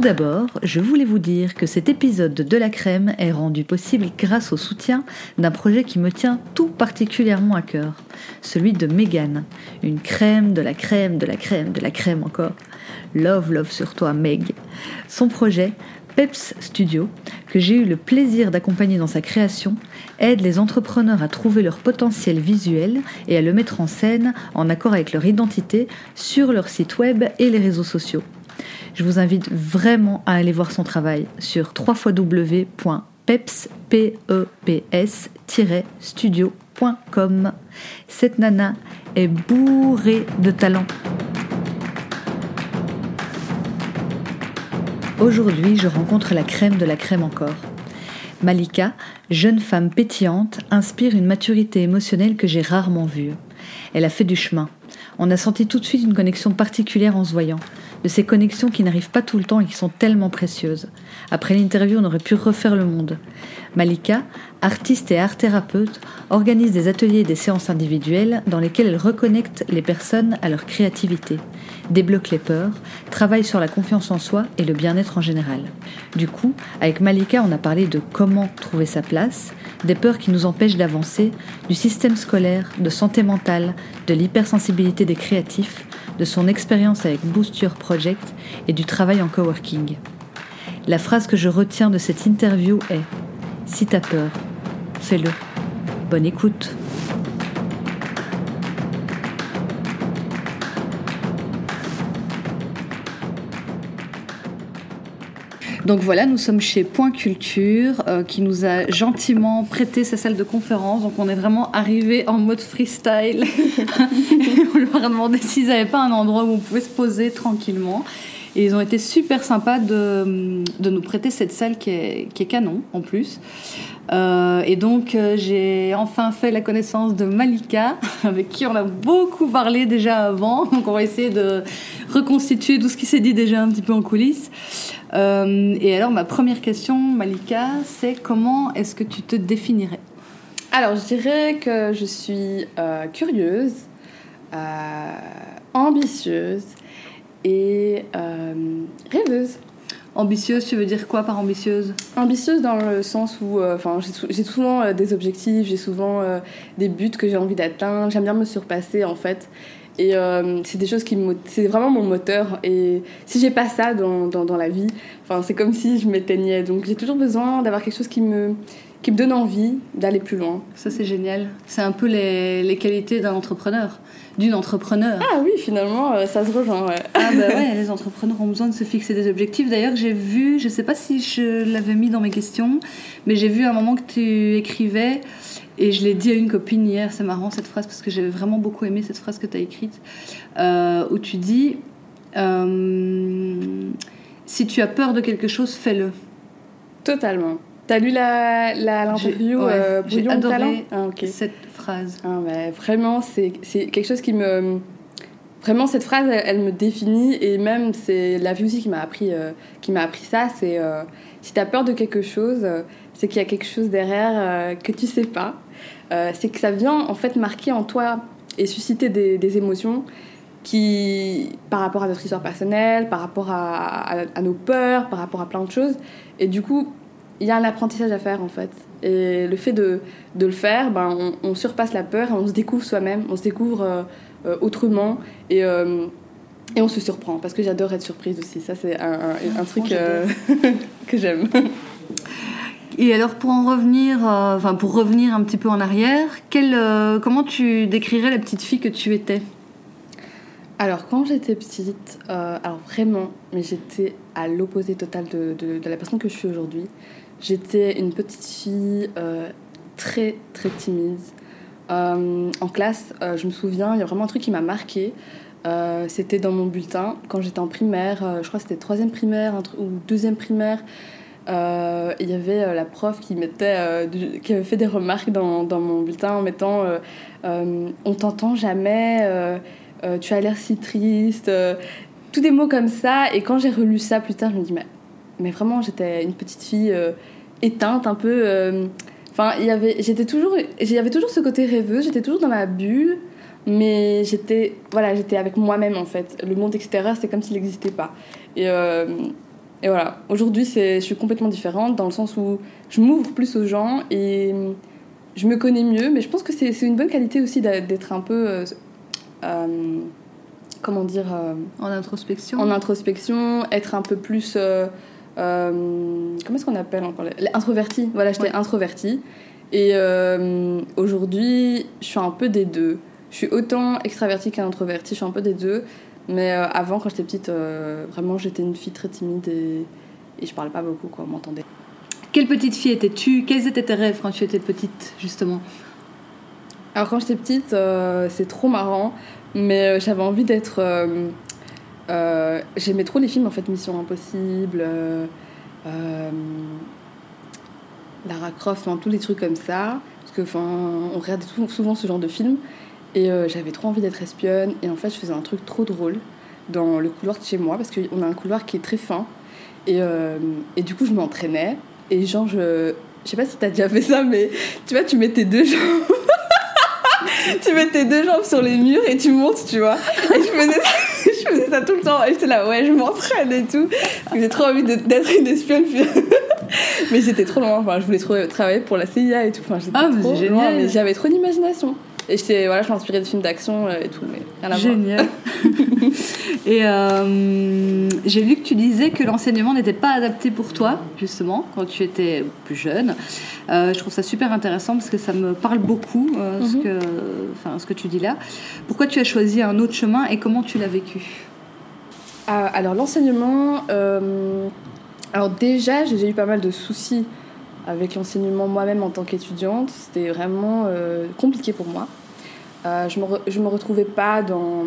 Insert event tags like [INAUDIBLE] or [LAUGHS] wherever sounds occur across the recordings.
Tout d'abord, je voulais vous dire que cet épisode de la crème est rendu possible grâce au soutien d'un projet qui me tient tout particulièrement à cœur, celui de Megan, une crème de la crème de la crème de la crème encore. Love, love sur toi, Meg. Son projet, Peps Studio, que j'ai eu le plaisir d'accompagner dans sa création, aide les entrepreneurs à trouver leur potentiel visuel et à le mettre en scène en accord avec leur identité sur leur site web et les réseaux sociaux. Je vous invite vraiment à aller voir son travail sur www.peps-studio.com. Cette nana est bourrée de talent. Aujourd'hui, je rencontre la crème de la crème encore. Malika, jeune femme pétillante, inspire une maturité émotionnelle que j'ai rarement vue. Elle a fait du chemin. On a senti tout de suite une connexion particulière en se voyant de ces connexions qui n'arrivent pas tout le temps et qui sont tellement précieuses. Après l'interview, on aurait pu refaire le monde. Malika, artiste et art thérapeute, organise des ateliers et des séances individuelles dans lesquelles elle reconnecte les personnes à leur créativité, débloque les peurs, travaille sur la confiance en soi et le bien-être en général. Du coup, avec Malika, on a parlé de comment trouver sa place, des peurs qui nous empêchent d'avancer, du système scolaire, de santé mentale, de l'hypersensibilité des créatifs, de son expérience avec Boost Your Project et du travail en coworking. La phrase que je retiens de cette interview est Si t'as peur, fais-le. Bonne écoute. Donc voilà, nous sommes chez Point Culture euh, qui nous a gentiment prêté sa salle de conférence. Donc on est vraiment arrivé en mode freestyle. [LAUGHS] on leur a demandé s'ils n'avaient pas un endroit où on pouvait se poser tranquillement. Et ils ont été super sympas de, nous prêter cette salle qui est, canon en plus. Euh, et donc euh, j'ai enfin fait la connaissance de Malika, [LAUGHS] avec qui on a beaucoup parlé déjà avant. [LAUGHS] Donc on va essayer de reconstituer tout ce qui s'est dit déjà un petit peu en coulisses. Euh, et alors, ma première question, Malika, c'est comment est-ce que tu te définirais? Alors, je dirais que je suis curieuse, ambitieuse et rêveuse. Ambitieuse, tu veux dire quoi par ambitieuse? Ambitieuse dans le sens où enfin, j'ai souvent des objectifs, j'ai souvent des buts que j'ai envie d'atteindre, j'aime bien me surpasser en fait. Et euh, c'est des choses qui me. C'est vraiment mon moteur. Et si j'ai pas ça dans, dans, dans la vie, c'est comme si je m'éteignais. Donc j'ai toujours besoin d'avoir quelque chose qui me, qui me donne envie d'aller plus loin. Ça, c'est génial. C'est un peu les, les qualités d'un entrepreneur, d'une entrepreneur. Ah oui, finalement, euh, ça se rejoint, ouais. Ah bah [LAUGHS] ouais, les entrepreneurs ont besoin de se fixer des objectifs. D'ailleurs, j'ai vu, je sais pas si je l'avais mis dans mes questions, mais j'ai vu à un moment que tu écrivais et je l'ai dit à une copine hier, c'est marrant cette phrase parce que j'avais vraiment beaucoup aimé cette phrase que tu as écrite, euh, où tu dis euh, Si tu as peur de quelque chose, fais-le. Totalement. T'as lu l'interview la, euh, J'ai adoré ah, cette Ah, vraiment, c'est quelque chose qui me. Vraiment, cette phrase, elle, me définit et même c'est la vie aussi qui m'a appris, m'a appris ça. C'est si tu as peur de quelque chose, c'est qu'il y a quelque chose derrière que tu sais pas euh, c'est que ça vient en fait marquer en toi et susciter des, émotions qui, par rapport à notre histoire personnelle, par rapport à, nos peurs, par rapport à plein de choses. Et du coup, il y a un apprentissage à faire en fait. Et le fait de, de le faire, ben, on, surpasse la peur on se découvre soi-même, on se découvre euh, euh, autrement et, et on se surprend. Parce que j'adore être surprise aussi, ça c'est un, un, truc [LAUGHS] que j'aime. Et alors pour en revenir, euh, enfin pour revenir un petit peu en arrière, euh, comment tu décrirais la petite fille que tu étais? Alors quand j'étais petite, euh, alors vraiment, mais j'étais à l'opposé total de, de, la personne que je suis aujourd'hui. J'étais une petite fille très très timide. en classe, je me souviens, il y a vraiment un truc qui m'a marqué. Euh, c'était dans mon bulletin quand j'étais en primaire, euh, je crois que c'était troisième primaire ou deuxième primaire. Euh, il y avait la prof qui, mettait, qui avait fait des remarques dans, dans mon bulletin en mettant On t'entend jamais, tu as l'air si triste, tous des mots comme ça. Et quand j'ai relu ça plus tard, je me dis Mais, mais vraiment, j'étais une petite fille éteinte, un peu. Enfin, il y avait, j'étais toujours, j'avais toujours ce côté rêveux, j'étais toujours dans ma bulle mais j'étais voilà j'étais avec moi-même en fait. Le monde extérieur c'est comme s'il n'existait pas. Et, euh, et voilà. Aujourd'hui c'est je suis complètement différente dans le sens où je m'ouvre plus aux gens et je me connais mieux mais je pense que c'est une bonne qualité aussi d'être un peu euh, euh, comment dire en introspection. en introspection être un peu plus comment est-ce qu'on appelle encore introverti voilà j'étais introvertie et aujourd'hui je suis un peu des deux je suis autant extravertie qu'introvertie, je suis un peu des deux. Mais euh, avant, quand j'étais petite, euh, vraiment, j'étais une fille très timide et, et je parlais pas beaucoup, quoi, on m'entendait. Quelle petite fille étais-tu? Quels étaient tes rêves quand tu étais petite, justement? Alors, quand j'étais petite, euh, c'est trop marrant, mais j'avais envie d'être. J'aimais trop les films, en fait, Mission Impossible, Lara Croft, tous les trucs comme ça. Parce que, enfin, on regarde souvent ce genre de films. Et euh, j'avais trop envie d'être espionne. Et en fait, je faisais un truc trop drôle dans le couloir de chez moi, parce qu'on a un couloir qui est très fin. Et, euh, et du coup, je m'entraînais. Et genre, je. Je sais pas si t'as déjà fait ça, mais tu vois, tu mets tes deux jambes. [LAUGHS] tu mets tes deux jambes sur les murs et tu montes, tu vois. Et je faisais ça, je faisais ça tout le temps. Et j'étais là, ouais, je m'entraîne et tout. J'ai trop envie d'être une espionne. [LAUGHS] mais j'étais trop loin. Enfin, je voulais trop travailler pour la CIA et tout. Enfin, ah, trop génial. mais j'avais trop d'imagination. Et voilà, je m'inspirais de films d'action euh, et tout, mais rien à Génial. [LAUGHS] et euh, j'ai lu que tu disais que l'enseignement n'était pas adapté pour toi, justement, quand tu étais plus jeune. Euh, je trouve ça super intéressant parce que ça me parle beaucoup, ce, mhm. que, ce que tu dis là. Pourquoi tu as choisi un autre chemin et comment tu l'as vécu? Alors, l'enseignement. alors, déjà, j'ai eu pas mal de soucis avec l'enseignement moi-même en tant qu'étudiante. C'était vraiment compliqué pour moi. Euh, je ne me, retrouvais pas dans,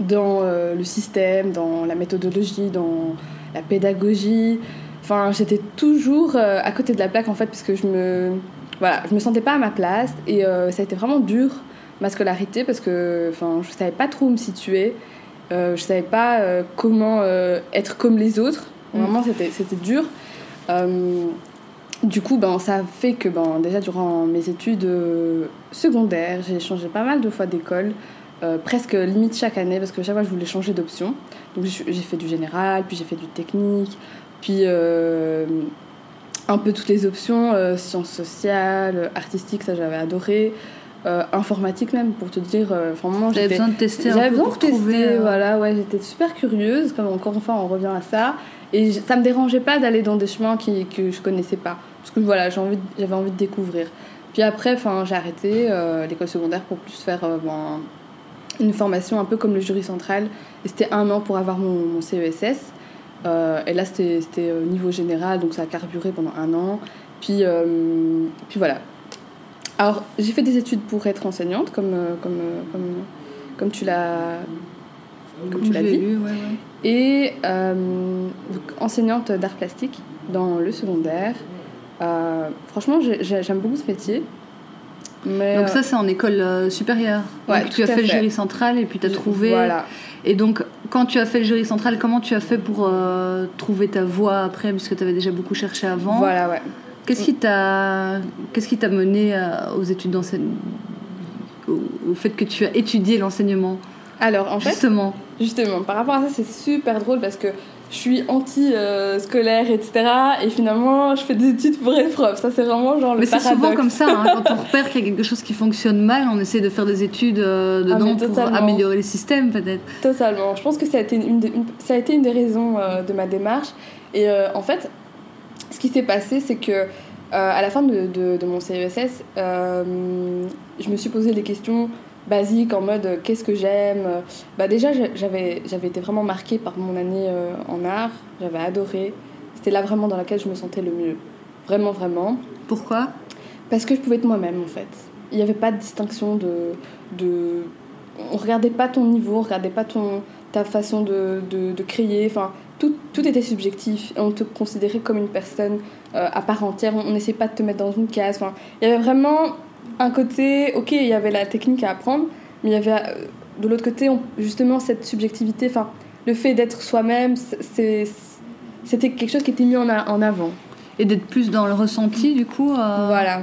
dans euh, le système, dans la méthodologie, dans la pédagogie. Enfin, j'étais toujours euh, à côté de la plaque en fait, parce que je me, voilà, je me sentais pas à ma place et ça a été vraiment dur ma scolarité parce que enfin, je savais pas trop où me situer. je savais pas comment être comme les autres. Mm. Vraiment, c'était dur. Du coup, ben, ça fait que ben, déjà durant mes études euh, secondaires, j'ai changé pas mal de fois d'école, euh, presque limite chaque année, parce que chaque fois je voulais changer d'option. Donc j'ai fait du général, puis j'ai fait du technique, puis euh, un peu toutes les options, sciences sociales, artistiques, ça j'avais adoré. informatique même pour te dire vraiment j'avais besoin de tester j'avais besoin de tester voilà ouais j'étais super curieuse comme encore une fois on revient à ça et ça me dérangeait pas d'aller dans des chemins qui, que je connaissais pas parce que voilà, j'avais envie, de, envie de découvrir. Puis après, j'ai arrêté euh, l'école secondaire pour plus faire euh, ben, une formation un peu comme le jury central. Et c'était un an pour avoir mon, CESS. Euh, et là, c'était au niveau général, donc ça a carburé pendant un an. Puis, puis voilà. Alors, j'ai fait des études pour être enseignante, comme, comme, comme, comme tu l'as comme tu l'as dit. ouais, ouais. Et enseignante d'art plastique dans le secondaire. Euh, franchement, j'aime beaucoup ce métier. Mais donc ça, c'est en école euh, supérieure. Ouais, tu as fait, le jury central et puis tu as trouvé... Voilà. Et donc, quand tu as fait le jury central, comment tu as fait pour euh, trouver ta voie après, puisque tu avais déjà beaucoup cherché avant Voilà, ouais. Qu'est-ce qui t'a mené aux études d'enseignement au, fait que tu as étudié l'enseignement? Alors, en fait, justement, justement, par rapport à ça, c'est super drôle parce que je suis anti-scolaire, etc. Et finalement, je fais des études pour être prof. Ça, c'est vraiment genre le Mais c'est souvent comme ça. Hein. [LAUGHS] quand on repère qu'il y a quelque chose qui fonctionne mal, on essaie de faire des études euh, ah, dedans pour améliorer le système, peut-être. Totalement. Je pense que ça a été une, ça a été une des raisons euh, de ma démarche. Et euh, en fait, ce qui s'est passé, c'est que à la fin de, de, de mon CESS, je me suis posé les questions basique en mode euh, qu'est-ce que j'aime. Bah déjà j'avais j'avais été vraiment marquée par mon année euh, en art, j'avais adoré. C'était là vraiment dans laquelle je me sentais le mieux. Vraiment vraiment. Pourquoi? Parce que je pouvais être moi-même en fait. Il n'y avait pas de distinction de, de on regardait pas ton niveau, on regardait pas ton, ta façon de, de, de créer. Enfin, tout, tout, était subjectif. On te considérait comme une personne euh, à part entière. On n'essayait pas de te mettre dans une case. Enfin, il y avait vraiment un côté, ok, il y avait la technique à apprendre, mais il y avait euh, de l'autre côté, justement, cette subjectivité. Enfin, le fait d'être soi-même, c'était quelque chose qui était mis en, en avant et d'être plus dans le ressenti du coup. Euh... Voilà.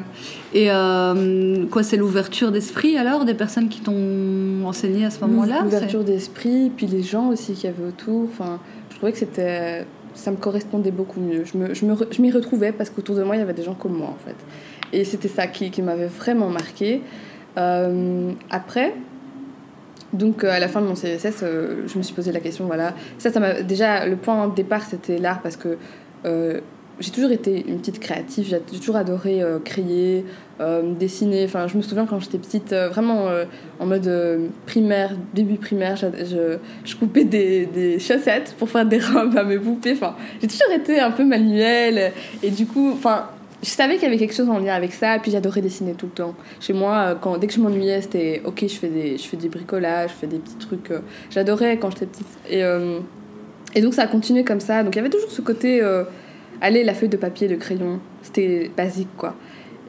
Et euh, quoi, c'est l'ouverture d'esprit alors des personnes qui t'ont enseigné à ce moment-là L'ouverture d'esprit, puis les gens aussi qui avaient autour. Enfin, je trouvais que c'était, ça me correspondait beaucoup mieux. Je me, je me, je m'y retrouvais parce qu'autour de moi il y avait des gens comme moi en fait. Et c'était ça qui, qui m'avait vraiment marqué. Euh, après, donc à la fin de mon CSS, euh, je me suis posé la question, voilà, ça, ça m'a déjà le point de départ, c'était l'art parce que euh, j'ai toujours été une petite créative, j'ai toujours adoré euh, créer, euh, dessiner. Enfin, je me souviens quand j'étais petite, euh, vraiment en mode primaire, début primaire, je, je, coupais des, des, chaussettes pour faire des robes à mes poupées. Enfin, j'ai toujours été un peu manuelle et du coup, enfin, je savais qu'il y avait quelque chose en lien avec ça, et puis j'adorais dessiner tout le temps. Chez moi, quand, dès que je m'ennuyais, c'était ok, je fais, des, je fais des bricolages, je fais des petits trucs. j'adorais quand j'étais petite. Et, et donc ça a continué comme ça. Donc il y avait toujours ce côté Allez, la feuille de papier, le crayon, c'était basique quoi.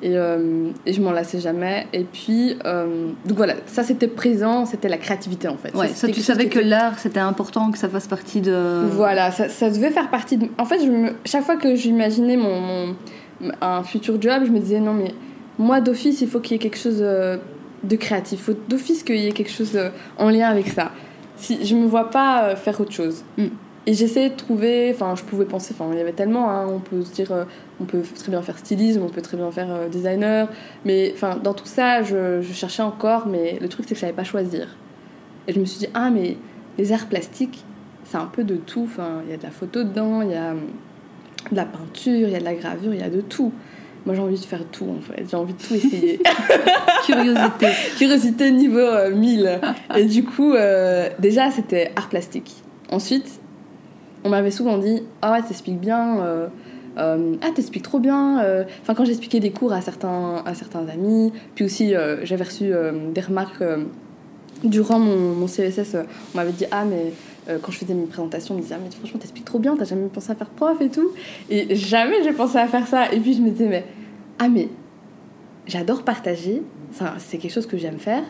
Et, euh, et, je m'en lassais jamais. Et puis, euh, donc voilà, ça c'était présent, c'était la créativité en fait. Ouais, ça, tu savais que l'art c'était important, que ça fasse partie de. Voilà, ça, ça devait faire partie de. En fait, je me... chaque fois que j'imaginais mon, mon, un futur job, je me disais non, mais moi d'office, il faut qu'il y ait quelque chose euh, de créatif. Il faut d'office qu'il y ait quelque chose en lien avec ça. Si, je me vois pas faire autre chose. Mm. Et j'essayais de trouver, enfin je pouvais penser, enfin il y avait tellement, hein, on peut se dire, euh, on peut très bien faire stylisme, on peut très bien faire euh, designer, mais enfin dans tout ça je, je, cherchais encore, mais le truc c'est que je savais pas choisir. Et je me suis dit, ah mais les arts plastiques, c'est un peu de tout, enfin il y a de la photo dedans, il y a de la peinture, il y a de la gravure, il y a de tout. Moi j'ai envie de faire tout en fait, j'ai envie de tout essayer. [LAUGHS] Curiosité. Curiosité niveau 1000. Euh, Et du coup, déjà c'était art plastique. Ensuite, on m'avait souvent dit Ah, ouais, t'expliques bien. Euh, euh, ah, t'expliques trop bien. Euh. Enfin, quand j'expliquais des cours à certains, à certains amis, puis aussi j'avais reçu des remarques durant mon, mon CSS. on m'avait dit Ah, mais quand je faisais mes présentations, on me disait Ah, mais franchement, t'expliques trop bien, t'as jamais pensé à faire prof et tout. Et jamais j'ai pensé à faire ça. Et puis je me disais Mais ah, mais j'adore partager, c'est quelque chose que j'aime faire.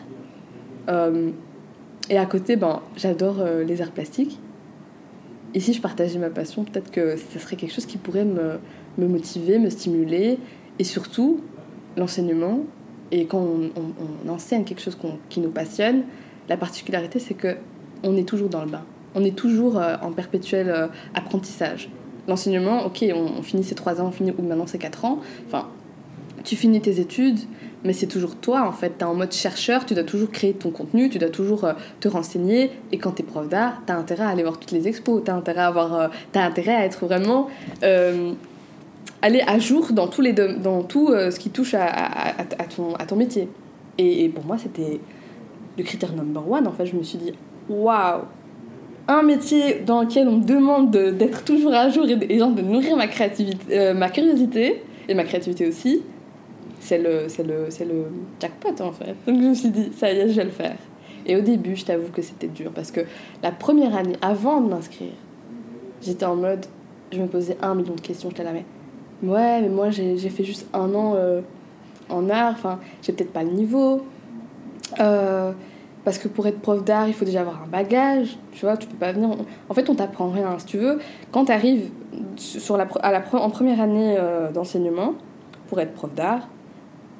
et à côté, ben, j'adore les arts plastiques. Et si je partageais ma passion, peut-être que ce serait quelque chose qui pourrait me, me motiver, me stimuler. Et surtout, l'enseignement. Et quand on, enseigne quelque chose qui nous passionne, la particularité, c'est que on est toujours dans le bain. On est toujours euh, en perpétuel euh, apprentissage. L'enseignement, ok, on, finit ses trois ans, on finit, ou maintenant c'est quatre ans. Enfin, tu finis tes études, mais c'est toujours toi en fait. Tu es en mode chercheur, tu dois toujours créer ton contenu, tu dois toujours euh, te renseigner. Et quand tu es prof d'art, tu as intérêt à aller voir toutes les expos, tu as intérêt à, as intérêt à être vraiment. Aller à jour dans, les dans tout ce qui touche à, ton, à ton métier. Et, pour moi, c'était le critère number one. En fait, je me suis dit, waouh, un métier dans lequel on me demande d'être toujours à jour et, et de nourrir ma, créativité, ma curiosité et ma créativité aussi c'est le, jackpot en fait. Donc je me suis dit, ça y est, je vais le faire. Et au début, je t'avoue que c'était dur parce que la première année, avant de m'inscrire, j'étais en mode, je me posais un million de questions. J'étais là, mais ouais, mais moi j'ai, j'ai fait juste un an euh, en art, enfin, j'ai peut-être pas le niveau. Euh, parce que pour être prof d'art, il faut déjà avoir un bagage, tu vois, tu peux pas venir. En fait, on t'apprend rien. Si tu veux, quand tu arrives sur la, à la, en première année euh, d'enseignement, pour être prof d'art,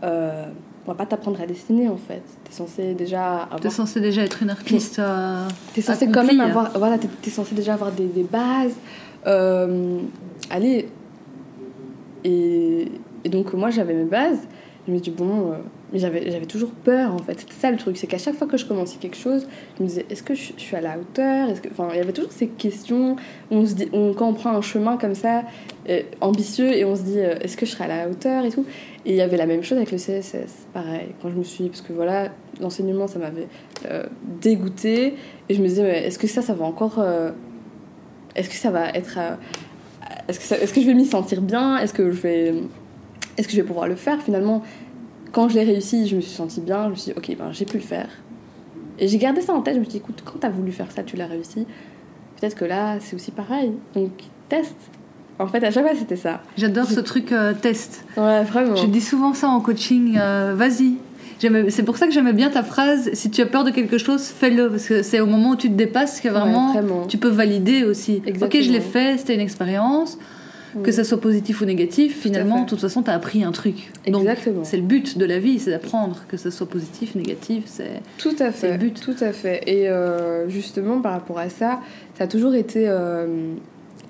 euh, on va pas t'apprendre à dessiner en fait. T'es censé déjà avoir... T'es censé déjà être une artiste. Euh, t'es censé quand même avoir... Voilà, t'es, es censé déjà avoir des, des bases. Euh, allez. Et, et, donc moi j'avais mes bases. Je me dis bon... Euh, mais j'avais, toujours peur en fait. C'était ça le truc, c'est qu'à chaque fois que je commençais quelque chose, je me disais est-ce que je, suis à la hauteur? Que... Enfin, il y avait toujours ces questions on se dit, quand on prend un chemin comme ça, ambitieux, et on se dit est-ce que je serai à la hauteur et tout. Et il y avait la même chose avec le CSS, pareil, quand je me suis... Parce que voilà, l'enseignement, ça m'avait euh, dégoûté. Et je me disais, est-ce que ça, ça va encore... Euh, est-ce que ça va être... Euh, est-ce que, est-ce que je vais m'y sentir bien? Est-ce que je vais... Est-ce que je vais pouvoir le faire Finalement, quand je l'ai réussi, je me suis sentie bien. Je me suis dit, ok, ben, j'ai pu le faire. Et j'ai gardé ça en tête, je me suis dit, écoute, quand t'as voulu faire ça, tu l'as réussi. Peut-être que là, c'est aussi pareil. Donc, teste. En fait, à chaque fois, c'était ça. J'adore ce truc euh, test. Ouais, vraiment. Je dis souvent ça en coaching, euh, vas-y. C'est pour ça que j'aimais bien ta phrase, si tu as peur de quelque chose, fais-le. Parce que c'est au moment où tu te dépasses que vraiment, Ouais, vraiment. tu peux valider aussi. Exactement. Ok, je l'ai fait, c'était une expérience. Que ça soit positif ou négatif, finalement, fait. de toute façon, tu as appris un truc. Donc, Exactement. c'est le but de la vie, c'est d'apprendre. Que ce soit positif, négatif, c'est. Tout à C'est le fait. but. Tout à fait. Et euh, justement, par rapport à ça, ça a toujours été. euh,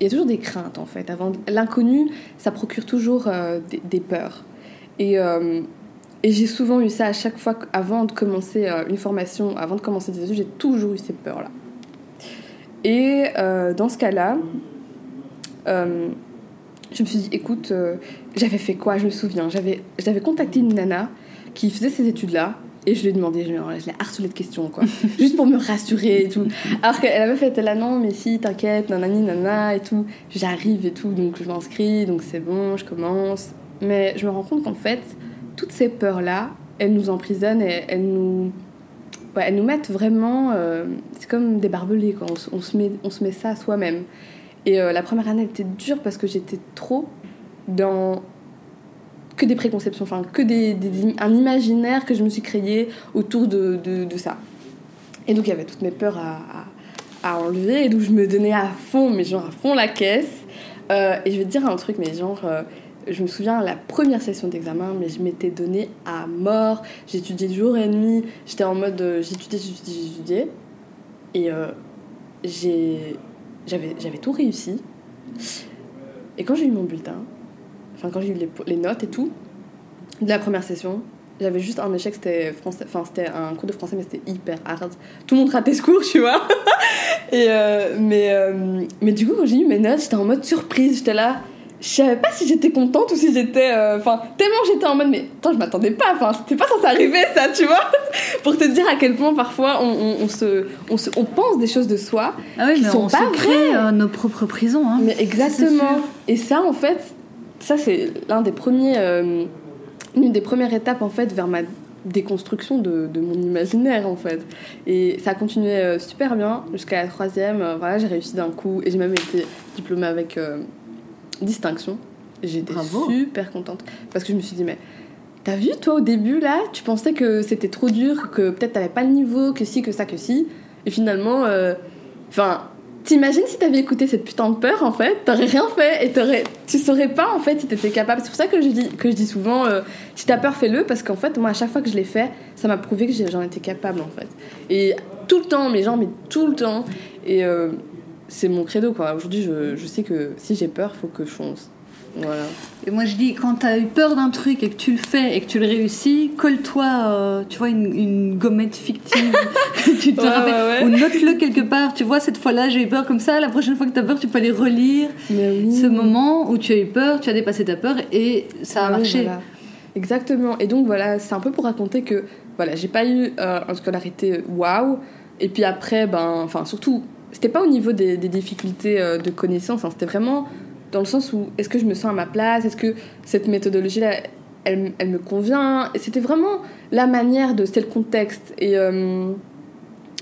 Il y a toujours des craintes en fait. Avant l'inconnu, ça procure toujours euh, des, des peurs. Et, et j'ai souvent eu ça à chaque fois avant de commencer une formation, avant de commencer des études, j'ai toujours eu ces peurs là. Et dans ce cas-là, euh, je me suis dit, écoute, euh, j'avais fait quoi? Je me souviens, j'avais, j'avais contacté une nana qui faisait ces études-là. Et je lui ai demandé, genre, je l'ai harcelé de questions, quoi. [LAUGHS] Juste pour me rassurer et tout. Alors qu'elle avait fait, elle était là, non, mais si, t'inquiète, nanani, nana, et tout. J'arrive et tout, donc je m'inscris, donc c'est bon, je commence. Mais je me rends compte qu'en fait, toutes ces peurs-là, elles nous emprisonnent et elles nous. Ouais, elles nous mettent vraiment. euh, c'est comme des barbelés, quoi. On, se- on se met, on se met ça à soi-même. Et euh, la première année, était dure parce que j'étais trop dans que des préconceptions, enfin que des, un imaginaire que je me suis créé autour de, de, ça. Et donc il y avait toutes mes peurs à, à, enlever, et donc je me donnais à fond, mais genre à fond la caisse. Euh, et je vais te dire un truc, mais genre, euh, je me souviens la première session d'examen, mais je m'étais donné à mort. J'étudiais jour et nuit, j'étais en mode j'étudiais, j'étudiais, j'étudiais. Et j'ai j'avais tout réussi. Et quand j'ai eu mon bulletin, enfin quand j'ai eu les, les notes et tout, de la première session, j'avais juste un échec, c'était français, enfin c'était un cours de français, mais c'était hyper hard. Tout le monde ratait ce cours, tu vois. [LAUGHS] Et euh, mais, euh, mais du coup, quand j'ai eu mes notes, j'étais en mode surprise, j'étais là. Je savais pas si j'étais contente ou si j'étais. euh, Enfin, tellement j'étais en mode, mais attends, je m'attendais pas, enfin, c'était pas censé arriver ça, tu vois. [LAUGHS] Pour te dire à quel point parfois on, on, on se, on, se, on pense des choses de soi Ah oui, Qui mais sont on pas se crée euh, nos propres prisons. Hein. mais exactement. Et ça, en fait, ça c'est l'un des premiers, euh, une des premières étapes en fait vers ma déconstruction de, de mon imaginaire en fait. Et ça a continué euh, super bien jusqu'à la troisième. euh, voilà, j'ai réussi d'un coup et j'ai même été diplômée avec euh, distinction. J'étais super contente parce que je me suis dit mais T'as vu, toi, au début, là, tu pensais que c'était trop dur, que peut-être t'avais pas le niveau, que si, que ça, que si. Et finalement, euh, enfin, t'imagines si t'avais écouté cette putain de peur, en fait, t'aurais rien fait et t'aurais, tu saurais pas, en fait, si t'étais capable. C'est pour ça que je dis, que je dis souvent, euh, si t'as peur, fais-le, parce qu'en fait, moi, à chaque fois que je l'ai fait, ça m'a prouvé que j'en étais capable, en fait. Et tout le temps, mes gens, mais tout le temps. Et euh, c'est mon credo, quoi. Aujourd'hui, je, je sais que si j'ai peur, faut que je fonce. Voilà. Et moi je dis, quand t'as eu peur d'un truc et que tu le fais et que tu le réussis, colle-toi, euh, tu vois, une, une gommette fictive. [LAUGHS] tu te Ouais, rappelles, ouais, ouais. Ou note-le quelque part. Tu vois, cette fois-là j'ai eu peur comme ça. La prochaine fois que t'as peur, tu peux aller relire oui. ce moment où tu as eu peur, tu as dépassé ta peur et ça a marché. voilà. Exactement. Et donc voilà, c'est un peu pour raconter que voilà, j'ai pas eu euh, une scolarité waouh. Et puis après, ben, enfin surtout, c'était pas au niveau des, des difficultés euh, de connaissance. hein, c'était vraiment dans le sens où est-ce que je me sens à ma place, est-ce que cette méthodologie-là, elle, elle me convient? C'était vraiment la manière de, c'était le contexte. Et euh,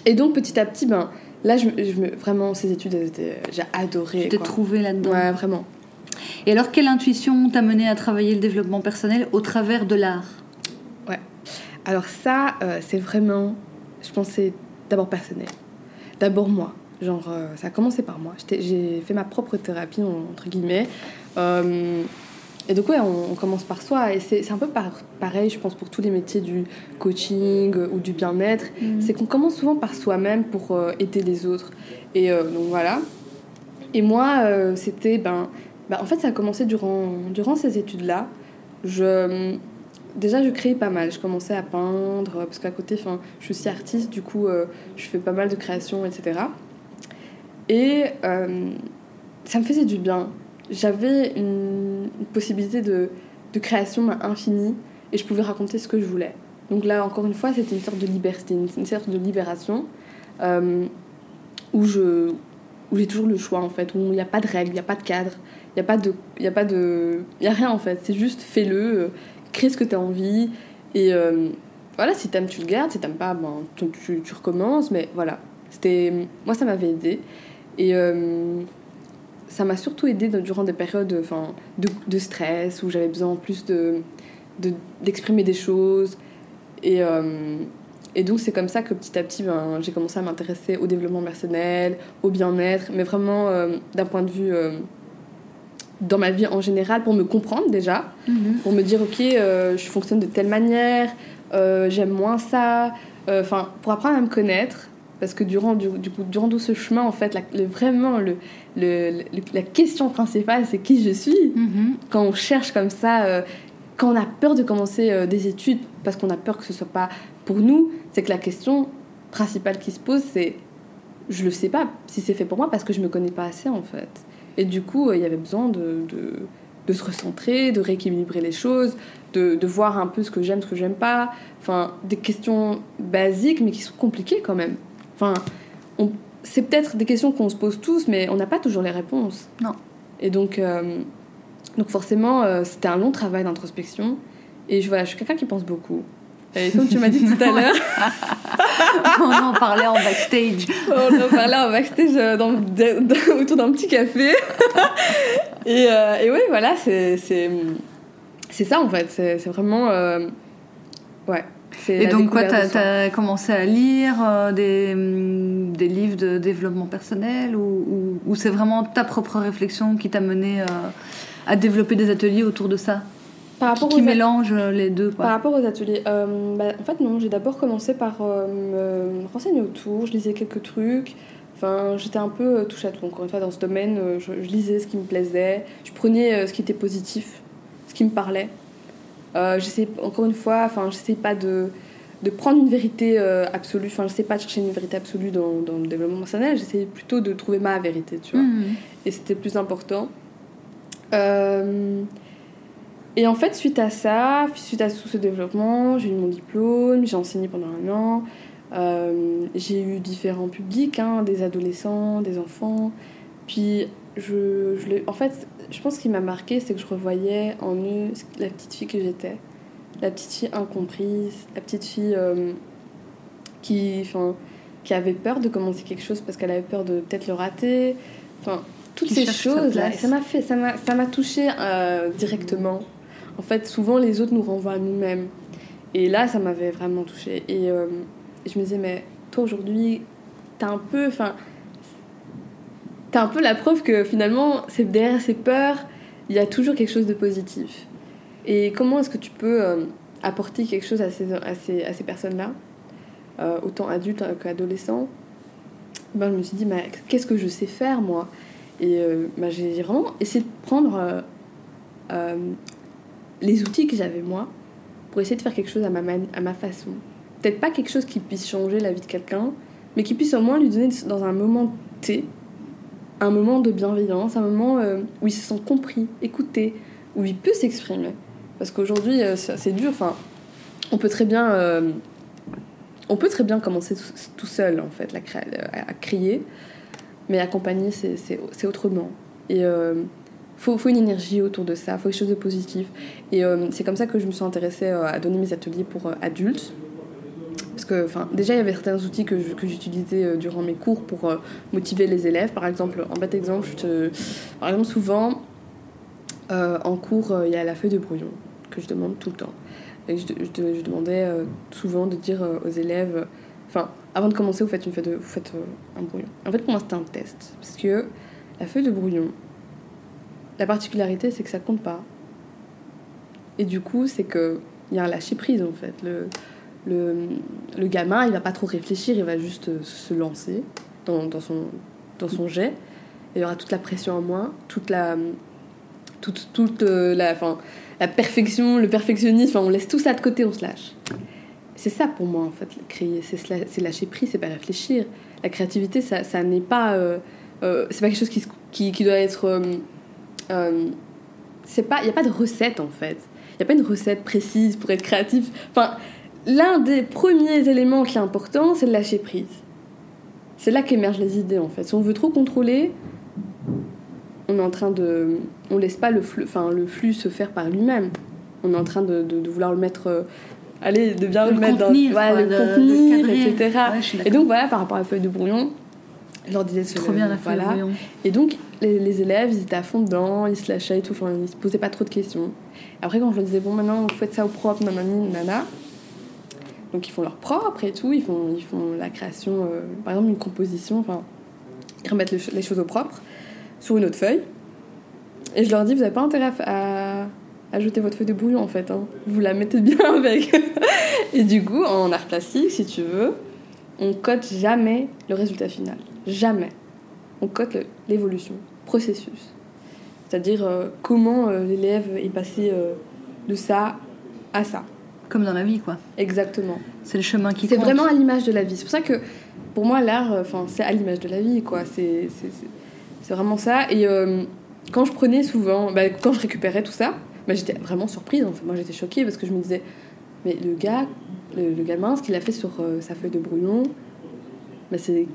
et donc petit à petit, ben là, je, je me, vraiment ces études, j'ai adoré. Tu t'es quoi. trouvé là-dedans? Ouais, vraiment. Et alors, quelle intuition t'a mené à travailler le développement personnel au travers de l'art? Alors ça, euh, c'est vraiment, je pense, c'est d'abord personnel. D'abord moi. Genre, euh, ça a commencé par moi. J'ai fait ma propre thérapie, entre guillemets. Euh, et donc, ouais, on, on commence par soi. Et c'est un peu par- pareil, je pense, pour tous les métiers du coaching euh, ou du bien-être. C'est qu'on commence souvent par soi-même pour euh, aider les autres. Et euh, donc, voilà. Et moi, euh, c'était, ben, ben, en fait, ça a commencé durant, durant ces études-là. Je, déjà, je créais pas mal. Je commençais à peindre, parce qu'à côté, enfin, je suis aussi artiste, du coup, je fais pas mal de créations, etc. Et euh, ça me faisait du bien. J'avais une, possibilité de, de création infinie et je pouvais raconter ce que je voulais. Donc là, encore une fois, c'était une sorte de liberté, une, sorte de libération euh, où je où j'ai toujours le choix en fait, où il n'y a pas de règles, il n'y a pas de cadre, il n'y a pas de il y a a rien en fait, c'est juste fais-le, euh, crée ce que tu as envie et voilà, si t'aimes, tu le gardes, si t'aimes pas, ben, tu, tu, recommences, mais voilà. C'était, moi, ça m'avait aidé. Et ça m'a surtout aidé durant des périodes enfin, de, de stress où j'avais besoin plus de, d'exprimer des choses. Et, et donc, c'est comme ça que petit à petit, ben, j'ai commencé à m'intéresser au développement personnel, au bien-être, mais vraiment d'un point de vue dans ma vie en général pour me comprendre déjà, mhm. pour me dire ok, euh, je fonctionne de telle manière, euh, j'aime moins ça, euh, enfin pour apprendre à me connaître. Parce que durant, du, coup, durant tout ce chemin, en fait, la, vraiment, le, le, la question principale, c'est qui je suis. Mhm. Quand on cherche comme ça, quand on a peur de commencer des études, parce qu'on a peur que ce soit pas pour nous, c'est que la question principale qui se pose, c'est je le sais pas si c'est fait pour moi parce que je me connais pas assez, en fait. Et du coup, euh, il y avait besoin de, de, de, se recentrer, de rééquilibrer les choses, de, de voir un peu ce que j'aime, ce que j'aime pas. Enfin, des questions basiques, mais qui sont compliquées quand même. Enfin, c'est peut-être des questions qu'on se pose tous, mais on n'a pas toujours les réponses. Non. Et donc, euh, donc forcément, euh, c'était un long travail d'introspection. Et je, voilà, je suis quelqu'un qui pense beaucoup. Et comme tu m'as dit tout à [LAUGHS] l'heure. [LAUGHS] on en parlait en backstage. [LAUGHS] on en parlait en backstage euh, dans, autour d'un petit café. et, euh, et oui, voilà, c'est ça en fait. C'est vraiment. Ouais. Et donc, quoi, tu as, commencé à lire des, des, livres de développement personnel ou, ou, c'est vraiment ta propre réflexion qui t'a mené à développer des ateliers autour de ça? Qui, mélange les deux. Par rapport aux ateliers, euh, bah, en fait non, j'ai d'abord commencé par euh, me renseigner autour, je lisais quelques trucs. Enfin, j'étais un peu euh, touche à tout. Encore une fois, dans ce domaine, je, lisais ce qui me plaisait, je prenais ce qui était positif, ce qui me parlait. J'essaie encore une fois, enfin, j'essaie pas de, de prendre une vérité absolue. Enfin, je sais pas de chercher une vérité absolue dans, dans le développement personnel. J'essaie plutôt de trouver ma vérité, tu vois. Mmh. Et c'était plus important. Euh, et en fait, suite à ça, suite à tout ce développement, j'ai eu mon diplôme, j'ai enseigné pendant un an. Euh, j'ai eu différents publics, hein, des adolescents, des enfants. Puis, je, je en fait, je pense ce qui m'a marqué, c'est que je revoyais en eux la petite fille que j'étais. La petite fille incomprise, la petite fille euh, qui, qui avait peur de commencer quelque chose parce qu'elle avait peur de peut-être le rater. Enfin, toutes ces choses-là. Ça m'a fait, ça m'a touché euh, directement en fait, souvent les autres nous renvoient à nous-mêmes. Et là, ça m'avait vraiment touchée. Et euh, je me disais, mais toi aujourd'hui, t'as un peu. Enfin. T'as un peu la preuve que finalement, derrière ces peurs, il y a toujours quelque chose de positif. Et comment est-ce que tu peux euh, apporter quelque chose à ces, à ces, à ces personnes-là, euh, autant adultes qu'adolescents? Ben, Je me suis dit, mais qu'est-ce que je sais faire moi? Et ben, j'ai vraiment essayé de prendre les outils que j'avais moi pour essayer de faire quelque chose à ma, à ma façon. Peut-être pas quelque chose qui puisse changer la vie de quelqu'un, mais qui puisse au moins lui donner dans un moment T, un moment de bienveillance, un moment euh, où il se sent compris, écouté, où il peut s'exprimer. Parce qu'aujourd'hui, euh, c'est dur. Enfin, on peut très bien, euh, on peut très bien commencer tout, seul en fait, à, crier, mais accompagner c'est autrement. Et faut, une énergie autour de ça, faut quelque chose de positif. Et c'est comme ça que je me suis intéressée à donner mes ateliers pour adultes. Que déjà, il y avait certains outils que, que j'utilisais durant mes cours pour motiver les élèves. Par exemple, en bête exemple, par exemple souvent, en cours, il y a la feuille de brouillon que je demande tout le temps. Et je, demandais souvent de dire aux élèves, enfin, avant de commencer, vous faites, une feuille de, vous faites un brouillon. En fait, pour moi, c'était un test. Parce que la feuille de brouillon, la particularité, c'est que ça compte pas. Et du coup, c'est qu'il y a un lâcher-prise, en fait. Le, le, le, gamin, il va pas trop réfléchir, il va juste euh, se lancer dans, dans, son, dans son jet. Et il y aura toute la pression en moins, toute la, toute, toute euh, la, enfin, la perfection, le perfectionnisme, on laisse tout ça de côté, on se lâche. C'est ça pour moi, en fait, créer. C'est lâcher prise, c'est pas réfléchir. La créativité, ça, ça n'est pas. Euh, c'est pas quelque chose qui, qui, doit être c'est il n'y a pas de recette en fait. Il n'y a pas une recette précise pour être créatif. Enfin, l'un des premiers éléments qui est important, c'est de lâcher prise. C'est là qu'émergent les idées en fait. Si on veut trop contrôler, on est en train de, on laisse pas le flux, enfin le flux se faire par lui-même. On est en train de, de, vouloir le mettre, euh, allez, de bien le, mettre dans le contenir, etc. et donc voilà, par rapport à la feuille de brouillon, je leur disais Trop bien la feuille de brouillon. Et donc les, élèves, ils étaient à fond dedans, ils se lâchaient et tout, enfin, ils se posaient pas trop de questions. Après, quand je leur disais, bon, maintenant, vous faites ça au propre, nanani, nana. Donc, ils font leur propre et tout, ils font, ils font la création, euh, par exemple, une composition, enfin, ils remettent les choses au propre sur une autre feuille. Et je leur dis, vous n'avez pas intérêt à, ajouter votre feuille de brouillon en fait. Hein. Vous la mettez bien [LAUGHS] avec. et du coup, en art plastique, si tu veux, on cote jamais le résultat final. Jamais. On cote l'évolution, processus. C'est-à-dire euh, comment euh, l'élève est passé de ça à ça. Comme dans la vie, quoi. Exactement. C'est le chemin qui C'est vraiment à l'image de la vie. C'est pour ça que, pour moi, l'art, enfin, c'est à l'image de la vie, quoi. C'est vraiment ça. Et quand je prenais souvent, bah, quand je récupérais tout ça, bah, j'étais vraiment surprise. En fait. Moi, j'étais choquée parce que je me disais, mais le gars, le, gamin, ce qu'il a fait sur euh, sa feuille de brouillon, bah, c'est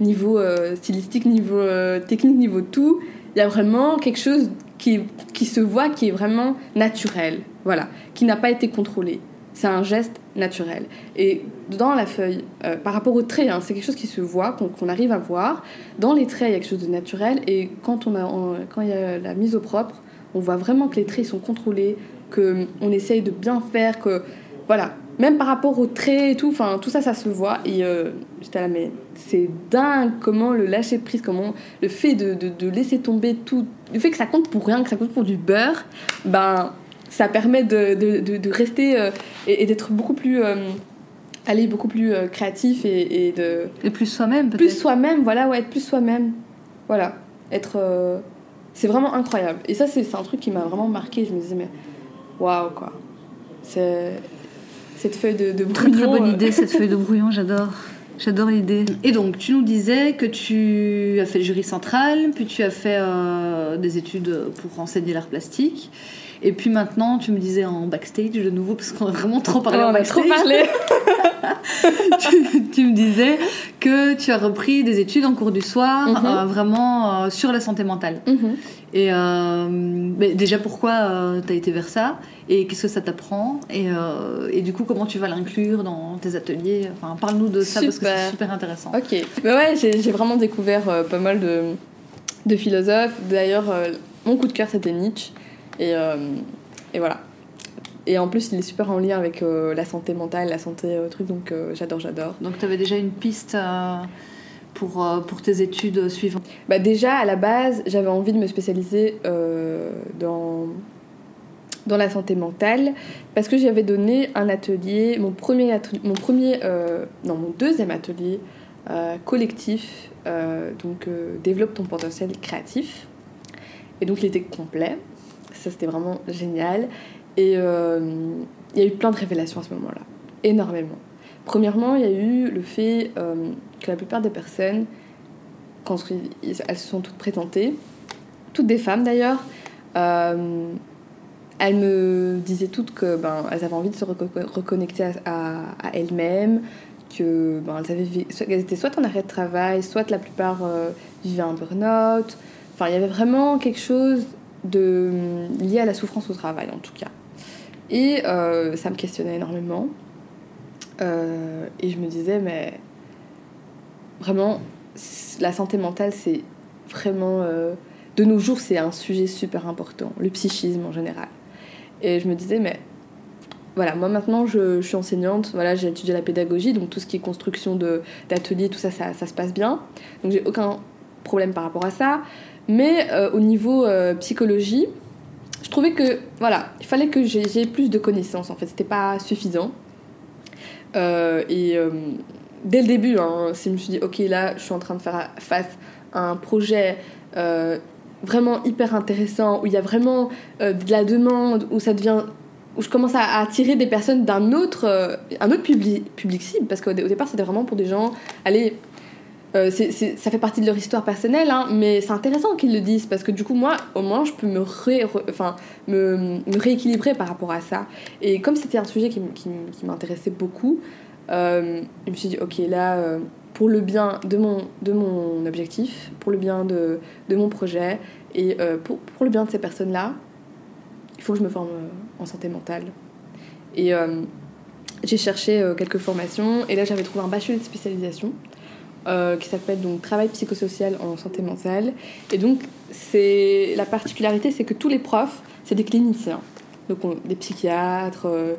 niveau euh, stylistique, niveau euh, technique, niveau tout. Il y a vraiment quelque chose qui, qui se voit, qui est vraiment naturel, voilà, qui n'a pas été contrôlé. C'est un geste naturel. Et dans la feuille, par rapport aux traits, hein, c'est quelque chose qui se voit, qu'on arrive à voir. Dans les traits, il y a quelque chose de naturel. Et quand, on a, quand il y a la mise au propre, on voit vraiment que les traits sont contrôlés, qu'on essaye de bien faire, que voilà, même par rapport aux traits et tout, enfin tout ça, ça se voit. Et euh, j'étais là, mais c'est dingue comment le lâcher prise, comment le fait de, de, laisser tomber tout, le fait que ça compte pour rien, que ça compte pour du beurre, ben ça permet de, de rester euh, et, d'être beaucoup plus. Euh, aller beaucoup plus créatif et, de. Et plus soi-même peut-être. Plus soi-même, voilà, ouais, être plus soi-même. Voilà. Être c'est vraiment incroyable. Et ça, c'est un truc qui m'a vraiment marqué. Je me disais, mais waouh, quoi. C'est cette feuille de, de brouillon. Très, très bonne euh. idée, cette feuille de brouillon, j'adore. J'adore l'idée. Et donc, tu nous disais que tu as fait le jury central, puis tu as fait euh, des études pour enseigner l'art plastique. Et puis maintenant, tu me disais en backstage de nouveau, parce qu'on a vraiment trop parlé en backstage. trop parlé. [LAUGHS] tu, me disais que tu as repris des études en cours du soir, mhm. euh, vraiment euh, sur la santé mentale. Mhm. Et euh, déjà, pourquoi tu as été vers ça? Et qu'est-ce que ça t'apprend? Et, et, du coup, comment tu vas l'inclure dans tes ateliers? Enfin, parle-nous de ça parce que c'est super intéressant. Ok. Bah ouais, j'ai vraiment découvert pas mal de, de philosophes. D'ailleurs, mon coup de cœur, c'était Nietzsche. Et, euh, et voilà. Et en plus, il est super en lien avec euh, la santé mentale, la santé euh, truc, donc j'adore, j'adore. Donc tu avais déjà une piste pour, pour tes études suivantes? Bah Déjà, à la base, j'avais envie de me spécialiser dans, dans la santé mentale parce que j'avais donné un atelier, mon premier, atelier, mon premier non, mon deuxième atelier collectif, donc développe ton potentiel créatif. Et donc il était complet. C'était vraiment génial. Et euh, il y a eu plein de révélations à ce moment-là. Énormément. Premièrement, il y a eu le fait euh, que la plupart des personnes, quand elles se sont toutes présentées, toutes des femmes d'ailleurs, euh, elles me disaient toutes que ben, elles avaient envie de se reconnecter à, à, elles-mêmes, que ben, elles, avaient, elles étaient soit en arrêt de travail, soit la plupart vivaient un burn-out. Enfin, il y avait vraiment quelque chose de, lié à la souffrance au travail en tout cas. Et euh, ça me questionnait énormément. Euh, et je me disais, mais vraiment, la santé mentale, c'est vraiment... Euh, de nos jours, c'est un sujet super important, le psychisme en général. Et je me disais, mais voilà, moi maintenant je, suis enseignante, voilà, j'ai étudié la pédagogie, donc tout ce qui est construction d'ateliers, tout ça, ça, se passe bien. Donc j'ai aucun problème par rapport à ça. Mais euh, au niveau euh, psychologie, je trouvais que voilà, il fallait que j'ai plus de connaissances. En fait, c'était pas suffisant. Euh, et dès le début, hein, je me suis dit, ok, là, je suis en train de faire face à un projet vraiment hyper intéressant, où il y a vraiment de la demande, où ça devient où je commence à, attirer des personnes d'un autre, un autre public, public cible, parce qu'au départ c'était vraiment pour des gens, allez, euh, ça fait partie de leur histoire personnelle, hein, mais c'est intéressant qu'ils le disent parce que du coup, moi, au moins, je peux me, enfin, me, rééquilibrer par rapport à ça. Et comme c'était un sujet qui, m'intéressait beaucoup, euh, je me suis dit, ok, là, euh, pour le bien de mon, de mon objectif, pour le bien de, de mon projet et pour, pour, le bien de ces personnes-là, il faut que je me forme en santé mentale. Et j'ai cherché quelques formations et là j'avais trouvé un bachelier de spécialisation qui s'appelle donc travail psychosocial en santé mentale. Et donc c'est la particularité, c'est que tous les profs, c'est des cliniciens. Donc des psychiatres, euh,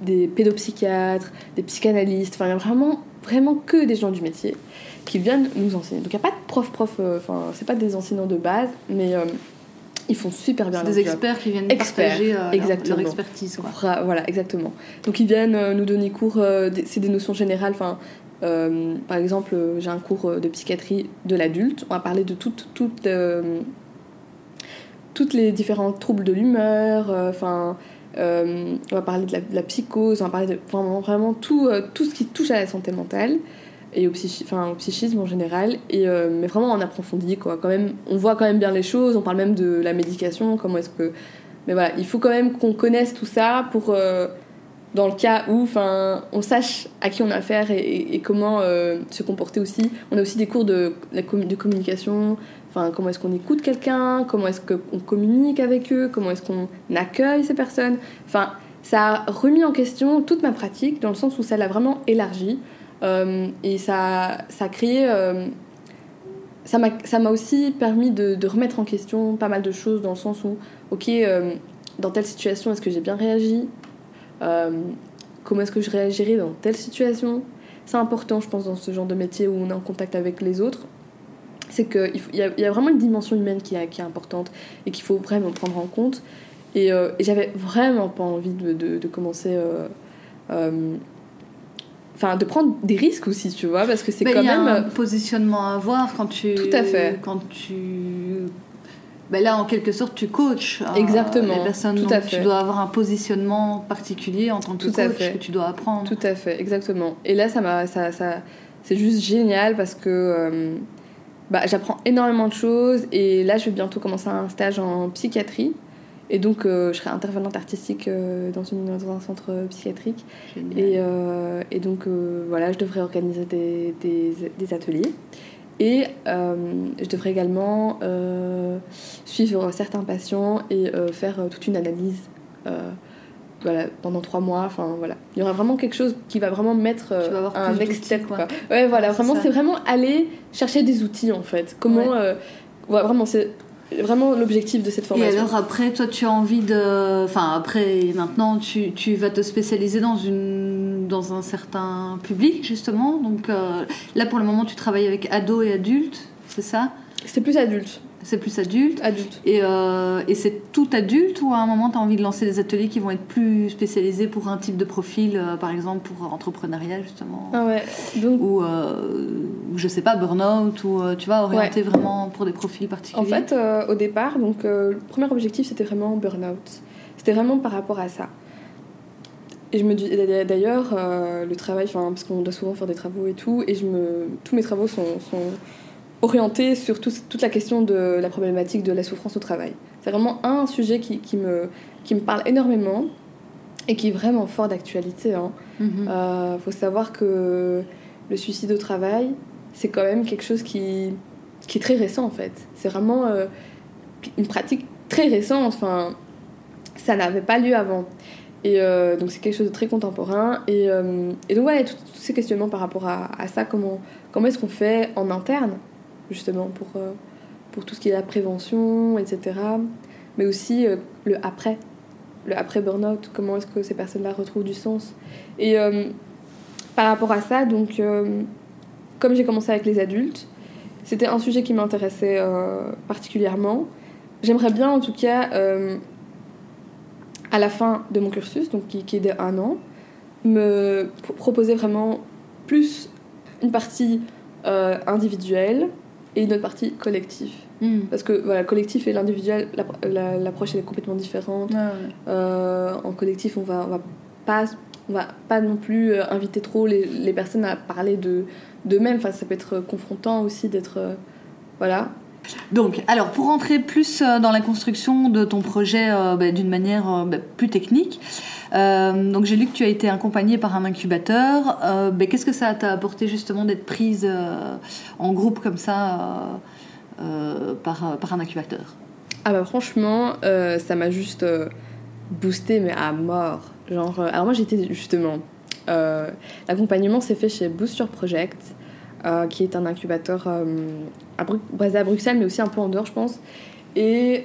des, pédopsychiatres, des psychanalystes, enfin il y a vraiment, vraiment que des gens du métier qui viennent nous enseigner. Donc il n'y a pas de prof-prof, euh, enfin c'est pas des enseignants de base, mais euh, ils font super bien leur des experts qui viennent partager exactement. Leur, expertise. Voilà, exactement. Donc ils viennent nous donner cours, c'est des notions générales, enfin par exemple, j'ai un cours de psychiatrie de l'adulte. On va parler de toutes, toutes toutes les différents troubles de l'humeur, euh, enfin. Euh, on va parler de la, psychose, on va parler de vraiment, vraiment tout, euh, tout ce qui touche à la santé mentale et au psychisme en général, et, mais vraiment en approfondi. Quoi. Quand même, on voit quand même bien les choses, on parle même de la médication, comment est-ce que. Mais voilà, il faut quand même qu'on connaisse tout ça pour, dans le cas où on sache à qui on a affaire et, comment se comporter aussi. On a aussi des cours de, de communication, comment est-ce qu'on écoute quelqu'un? Comment est-ce qu'on communique avec eux? Comment est-ce qu'on accueille ces personnes? Enfin, ça a remis en question toute ma pratique dans le sens où ça l'a vraiment élargi euh, et ça, ça a créé. Euh, ça m'a aussi permis de, remettre en question pas mal de choses dans le sens où, ok, euh, dans telle situation, est-ce que j'ai bien réagi? Comment est-ce que je réagirais dans telle situation? C'est important, je pense, dans ce genre de métier où on est en contact avec les autres c'est qu'il y, a, y a vraiment une dimension humaine qui, qui est importante et qu'il faut vraiment prendre en compte. Et, euh, j'avais vraiment pas envie de, de, commencer. Euh, euh, enfin, de prendre des risques aussi, tu vois, parce que c'est quand même. Il y a un positionnement à avoir quand tu. Tout à fait. Quand tu. Ben là, en quelque sorte, tu coaches exactement, les personnes. Tout à fait. Tu dois avoir un positionnement particulier en tant que coach que tu dois apprendre. Tout à fait, exactement. Et là, ça m'a, ça, ça c'est juste génial parce que bah, j'apprends énormément de choses et là je vais bientôt commencer un stage en psychiatrie et donc euh, je serai intervenante artistique euh, dans, une, dans un centre psychiatrique et, euh, et, donc voilà je devrais organiser des, des, des ateliers et je devrais également suivre certains patients et faire toute une analyse voilà, pendant trois mois. Enfin, voilà. Il y aura vraiment quelque chose qui va vraiment mettre euh, un next step. Quoi. Ouais, voilà, vraiment, c'est vraiment aller chercher des outils en fait. Comment. Euh, vraiment, c'est vraiment l'objectif de cette formation. Et alors après, toi, tu as envie de... Enfin, après, maintenant, tu, tu vas te spécialiser dans, une, dans un certain public, justement. Donc euh, là, pour le moment, tu travailles avec ados et adultes, c'est ça? C'est plus adulte. C'est plus adulte. Adulte. Et, euh, et c'est tout adulte ou à un moment tu as envie de lancer des ateliers qui vont être plus spécialisés pour un type de profil, euh, par exemple pour entrepreneuriat justement? Ah ouais. Donc... Ou, je sais pas, burn-out, ou tu vois, orienté vraiment pour des profils particuliers? En fait, au départ, donc, le premier objectif c'était vraiment burn-out. C'était vraiment par rapport à ça. Et je me dis, d'ailleurs, le travail, parce qu'on doit souvent faire des travaux et tout, et je me, tous mes travaux sont, sont orienté sur toute la question de la problématique de la souffrance au travail. C'est vraiment un sujet qui, qui, me, qui me parle énormément et qui est vraiment fort d'actualité. Il hein. mm-hmm. euh, faut savoir que le suicide au travail, c'est quand même quelque chose qui, qui est très récent en fait. C'est vraiment euh, une pratique très récente. Enfin, ça n'avait pas lieu avant. Et euh, donc c'est quelque chose de très contemporain. Et, et donc voilà, tous ces questionnements par rapport à, ça, comment, comment est-ce qu'on fait en interne justement, pour, euh, pour tout ce qui est la prévention, etc. Mais aussi euh, le après, le après burn-out, comment est-ce que ces personnes-là retrouvent du sens. Et euh, par rapport à ça, donc, comme j'ai commencé avec les adultes, c'était un sujet qui m'intéressait particulièrement. J'aimerais bien, en tout cas, à la fin de mon cursus, donc qui, qui est de un an, me proposer vraiment plus une partie individuelle et une autre partie collectif. Hmm. Parce que voilà, collectif et l'individuel, l'approche est complètement différente. Ah euh, en collectif, on va, on va pas on va pas non plus euh, inviter trop les, les personnes à parler de d'eux-mêmes. Enfin, ça peut être confrontant aussi d'être euh, voilà. Donc, alors pour rentrer plus dans la construction de ton projet bah, d'une manière bah, plus technique, donc j'ai lu que tu as été accompagnée par un incubateur. Bah, qu'est-ce que ça t'a apporté justement d'être prise en groupe comme ça par, par un incubateur? Ah bah franchement, ça m'a juste boosté mais à mort. Genre, alors moi j'étais justement L'accompagnement s'est fait chez Booster Project, qui est un incubateur à basé à Bruxelles, mais aussi un peu en dehors, je pense. Et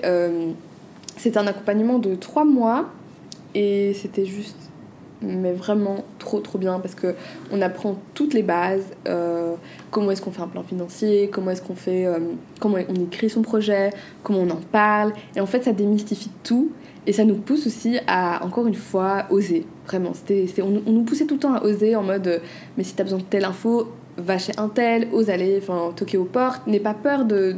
c'est un accompagnement de trois mois. Et c'était juste mais vraiment trop trop bien parce que on apprend toutes les bases euh, comment est-ce qu'on fait un plan financier comment est-ce qu'on fait euh, comment on écrit son projet comment on en parle. Et en fait ça démystifie tout et ça nous pousse aussi à encore une fois oser. Vraiment c'était on, nous poussait tout le temps à oser en mode mais si t'as besoin de telle info va chez un tel ose aller enfin toquer aux portes n'aie pas peur de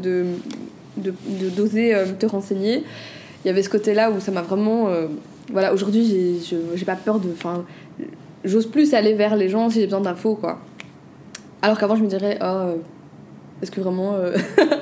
d'oser de, de, te renseigner il y avait ce côté là où ça m'a vraiment voilà, aujourd'hui, j'ai pas peur de. Enfin, j'ose plus aller vers les gens si j'ai besoin d'infos, quoi. Alors qu'avant, je me dirais, oh, est-ce que vraiment. Euh,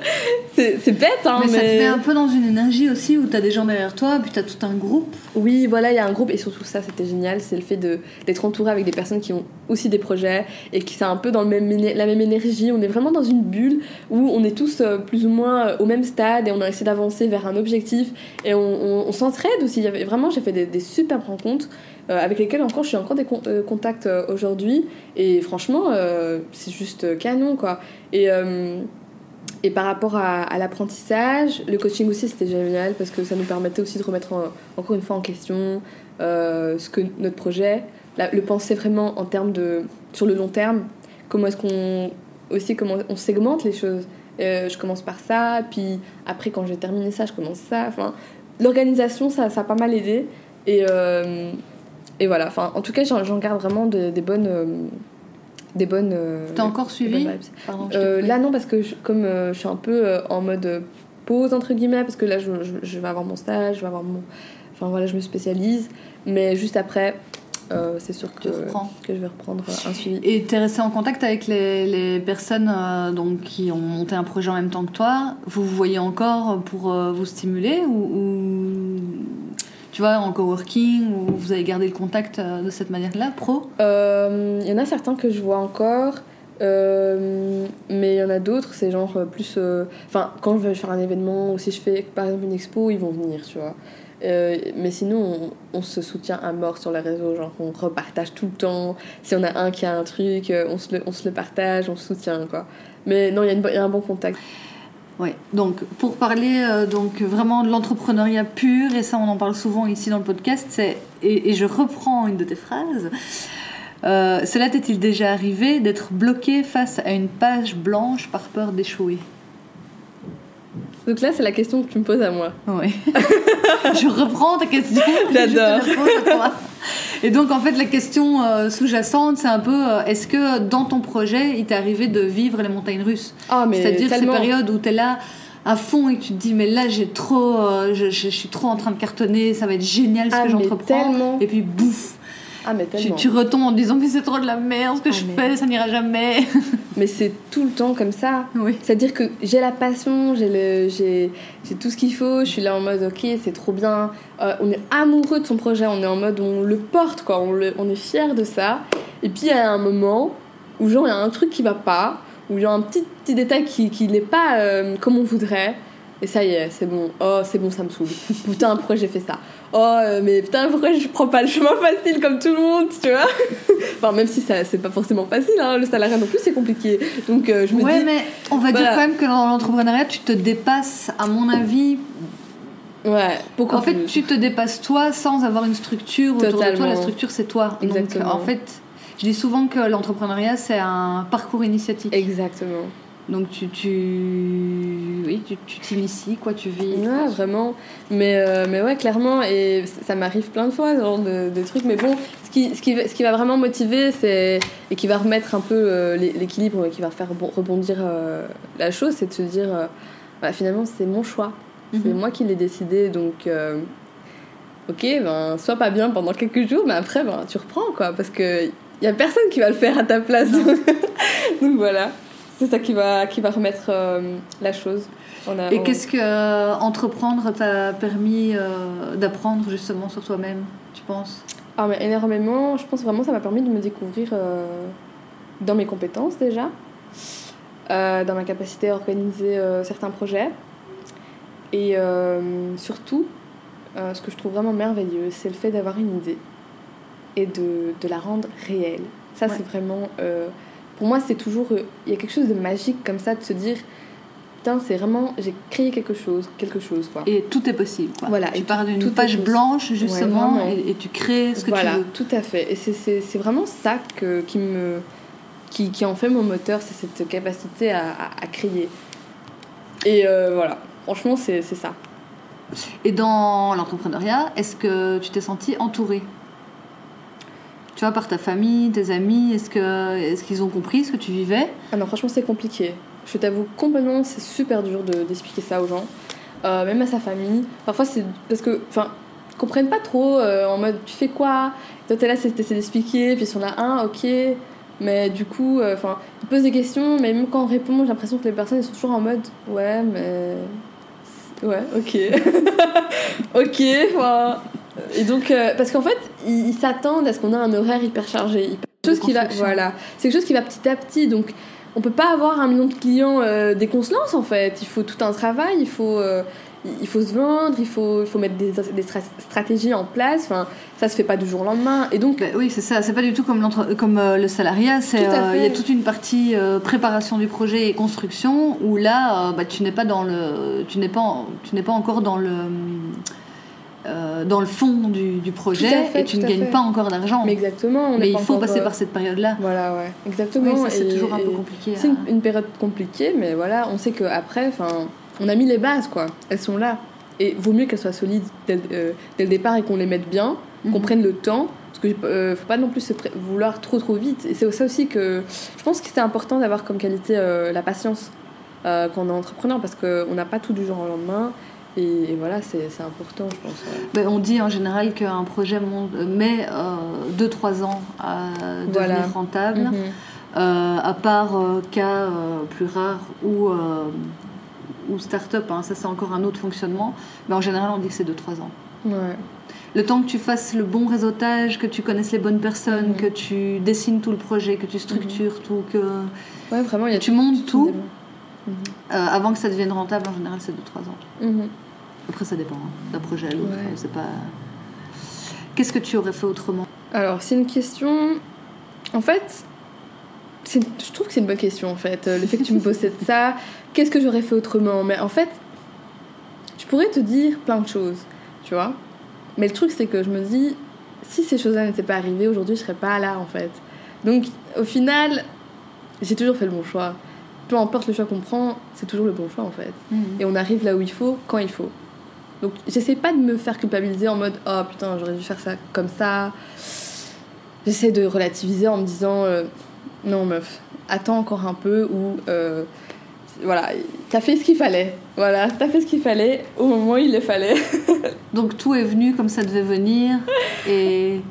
[LAUGHS] c'est bête, hein, mais, ça te met un peu dans une énergie aussi où t'as des gens derrière toi, puis t'as tout un groupe. Oui, voilà, il y a un groupe, et surtout ça, c'était génial, c'est le fait d'être entouré avec des personnes qui ont aussi des projets et qui sont un peu dans le même, la même énergie. On est vraiment dans une bulle où on est tous euh, plus ou moins euh, au même stade et on a essayé d'avancer vers un objectif et on, s'entraide aussi. Il y avait, vraiment, j'ai fait des, des super rencontres. Avec lesquelles encore je suis encore des contacts aujourd'hui et franchement c'est juste canon quoi et et par rapport à, l'apprentissage, le coaching aussi c'était génial parce que ça nous permettait aussi de remettre encore une fois en question euh, ce que notre projet, le penser vraiment en termes de sur le long terme. Comment est-ce qu'on aussi comment on segmente les choses. Euh, je commence par ça, puis après quand j'ai terminé ça, je commence ça. Enfin, l'organisation ça, ça a pas mal aidé et euh, et voilà. Enfin, en tout cas, j'en garde vraiment des bonnes des bonnes. Euh, T'as encore suivi? euh, Là, non, parce que comme euh, je suis un peu en mode pause, entre guillemets, parce que là, je, je, vais avoir mon stage, je vais avoir mon. Enfin voilà, je me spécialise. Mais juste après, c'est sûr que, que je vais reprendre un suivi. Et tu es resté en contact avec les, les personnes donc, qui ont monté un projet en même temps que toi? Vous vous voyez encore pour vous stimuler ou tu vois, en coworking ou vous avez gardé le contact euh, de cette manière-là, pro Il euh, y en a certains que je vois encore. Euh, mais il y en a d'autres, c'est genre plus. Enfin, quand je vais faire un événement ou si je fais par exemple une expo, ils vont venir, tu vois. mais sinon, on, se soutient à mort sur les réseaux, genre on repartage tout le temps. Si on a un qui a un truc, on se le, on se le partage, on se soutient, quoi. Mais non, il y, y, a un bon contact. Oui, donc pour parler euh, donc vraiment de l'entrepreneuriat pur, et ça on en parle souvent ici dans le podcast, c'est, et, je reprends une de tes phrases, euh, cela t'est-il déjà arrivé d'être bloqué face à une page blanche par peur d'échouer? Donc là, c'est la question que tu me poses à moi. Oui. [LAUGHS] je reprends ta question. [LAUGHS] J'adore. Et donc, en fait, la question euh, sous-jacente, c'est un peu euh, est-ce que dans ton projet, il t'est arrivé de vivre les montagnes russes ah, C'est-à-dire ces périodes où tu es là à fond et tu te dis mais là j'ai trop euh, je, suis trop en train de cartonner ça va être génial ce ah, que j'entreprends et puis bouf ah, mais tu, tu, retombes en disant mais c'est trop de la merde ce que ah, je fais, ça n'ira jamais. [LAUGHS] mais c'est tout le temps comme ça. Oui. C'est-à-dire que j'ai la passion, j'ai, j'ai, tout ce qu'il faut, je suis là en mode ok, c'est trop bien. Euh, on est amoureux de son projet, on est en mode on le porte, quoi, on, on est fier de ça. Et puis il y a un moment où genre il y a un truc qui va pas, où il y a un petit, petit détail qui, qui n'est pas euh, comme on voudrait. Et ça y est, c'est bon. Oh, c'est bon, ça me saoule. putain, pourquoi j'ai fait ça? Oh, euh, mais putain, pourquoi je prends pas le chemin facile comme tout le monde, tu vois? [LAUGHS] Enfin, même si ça, c'est pas forcément facile, hein, le salariat non plus, c'est compliqué. Donc, euh, je me ouais, mais on va dire quand même que dans l'entrepreneuriat, tu te dépasses, à mon avis. Ouais, beaucoup En fait, tu te dépasses toi sans avoir une structure autour de toi. La structure, c'est toi. Exactement. Donc, en fait, je dis souvent que l'entrepreneuriat, c'est un parcours initiatique. Exactement. Donc tu, tu, oui, tu, tu t'inities, quoi, tu vis. Ouais, vraiment. Mais, euh, mais ouais, clairement, et ça m'arrive plein de fois, ce genre de, de, trucs. Mais bon, ce qui, ce qui, ce qui va vraiment motiver, c'est, et qui va remettre un peu euh, l'équilibre, qui va faire rebondir euh, la chose, c'est de se dire, bah, finalement, c'est mon choix. C'est mhm. moi qui l'ai décidé, donc ok, ben, sois pas bien pendant quelques jours, mais après, ben, tu reprends, quoi, parce que y a personne qui va le faire à ta place. [LAUGHS] donc voilà c'est ça qui va, qui va remettre euh, la chose. Et qu'est-ce que euh, entreprendre t'a permis euh, d'apprendre justement sur toi-même, tu penses? Ah, mais Énormément. Je pense vraiment que ça m'a permis de me découvrir dans mes compétences déjà, dans ma capacité à organiser certains projets. Et surtout, ce que je trouve vraiment merveilleux, c'est le fait d'avoir une idée. et de, de la rendre réelle. Ça, c'est vraiment. Pour moi, c'est toujours. euh, Il y a quelque chose de magique comme ça, de se dire Putain, c'est vraiment. J'ai créé quelque chose, quelque chose, quoi. Et tout est possible. Quoi. Voilà, tu et pars d'une page blanche justement et, et tu crées ce que voilà, tu veux. tout à fait. Et c'est- vraiment ça que, qui, me, qui, qui en fait mon moteur, c'est cette capacité à, à, à créer. Et euh, voilà, franchement, c'est c'est ça. Et dans l'entrepreneuriat, est-ce que tu t'es senti entourée? Tu vois, par ta famille, tes amis, est-ce que est-ce qu'ils ont compris ce que tu vivais? Ah non, franchement, c'est compliqué. Je t'avoue complètement, c'est super dur de- d'expliquer ça aux gens, Euh, même à sa famille. Parfois, c'est parce que, enfin, comprennent pas trop euh, en mode tu fais quoi? Toi, t'es là, c'est c'est d'expliquer, puis si on a un, ok. Mais du coup, euh, enfin, ils posent des questions, mais même quand on répond, j'ai l'impression que les personnes elles sont toujours en mode ouais, mais. Ouais, ok. [LAUGHS] ok, enfin. Et donc, euh, parce qu'en fait, ils ils s'attendent à ce qu'on ait un horaire hyper chargé. hyper- Chose qui va, voilà, c'est quelque chose qui va petit à petit. Donc, on peut pas avoir un million de clients euh, dès qu'on se lance en fait. Il faut tout un travail, il faut, euh, il faut se vendre, il faut, il faut mettre des, des stra- stratégies en place. Enfin, ça se fait pas du jour au lendemain. Et donc, Ben oui, c'est ça. C'est pas du tout comme, euh, le salariat. Il y a toute une partie préparation du projet et construction où là, bah, tu n'es pas dans le, tu n'es pas, tu n'es pas encore dans le, euh, dans le fond du, du projet fait, et tu ne gagnes fait. pas encore d'argent. mais exactement, on Mais n'est il faut passer euh, par cette période-là. Voilà, ouais, exactement. Oui, c'est toujours un peu compliqué. C'est à- une, une période compliquée, mais voilà, on sait qu'après, on a mis les bases, quoi. Elles sont là. Et vaut mieux qu'elles soient solides dès, le- euh, dès le départ et qu'on les mette bien, qu'on Mhm. prenne le temps. Parce qu'il ne faut pas non plus se vouloir trop trop vite. Et c'est ça aussi que je pense que c'est important d'avoir comme qualité la patience quand on est entrepreneur parce qu'on n'a pas tout du jour au lendemain. Et, et voilà, c'est important, je pense. ouais. Ben, on dit en général qu'un projet monte- met 2-3 ans à devenir Voilà. rentable, Mhm. Euh, à part euh, cas euh, plus rares ou, euh, ou start-up, hein, ça c'est encore un autre fonctionnement, mais en général on dit que c'est 2-3 ans. Ouais. Le temps que tu fasses le bon réseautage, que tu connaisses les bonnes personnes, Mhm. que tu dessines tout le projet, que tu structures tout, que ouais, vraiment, y a tu montes tout, euh, avant que ça devienne rentable, en général c'est 2-3 ans. Mhm. Après ça dépend, hein, d'un projet à l'autre, Ouais. c'est pas... Qu'est-ce que tu aurais fait autrement? Alors, c'est une question. En fait, je trouve que c'est une bonne question en fait. Euh, Le fait que tu me possèdes ça, qu'est-ce que j'aurais fait autrement? Mais en fait, je pourrais te dire plein de choses, tu vois? Mais le truc, c'est que je me dis, si ces choses-là n'étaient pas arrivées, aujourd'hui, je serais pas là en fait. Donc, au final, j'ai toujours fait le bon choix. Peu importe le choix qu'on prend, c'est toujours le bon choix en fait. Et on arrive là où il faut, quand il faut. Donc j'essaie pas de me faire culpabiliser en mode oh putain j'aurais dû faire ça comme ça. J'essaie de relativiser en me disant euh, non meuf, attends encore un peu ou euh, voilà, t'as fait ce qu'il fallait. Voilà, t'as fait ce qu'il fallait au moment où il le fallait. [LAUGHS] Donc tout est venu comme ça devait venir et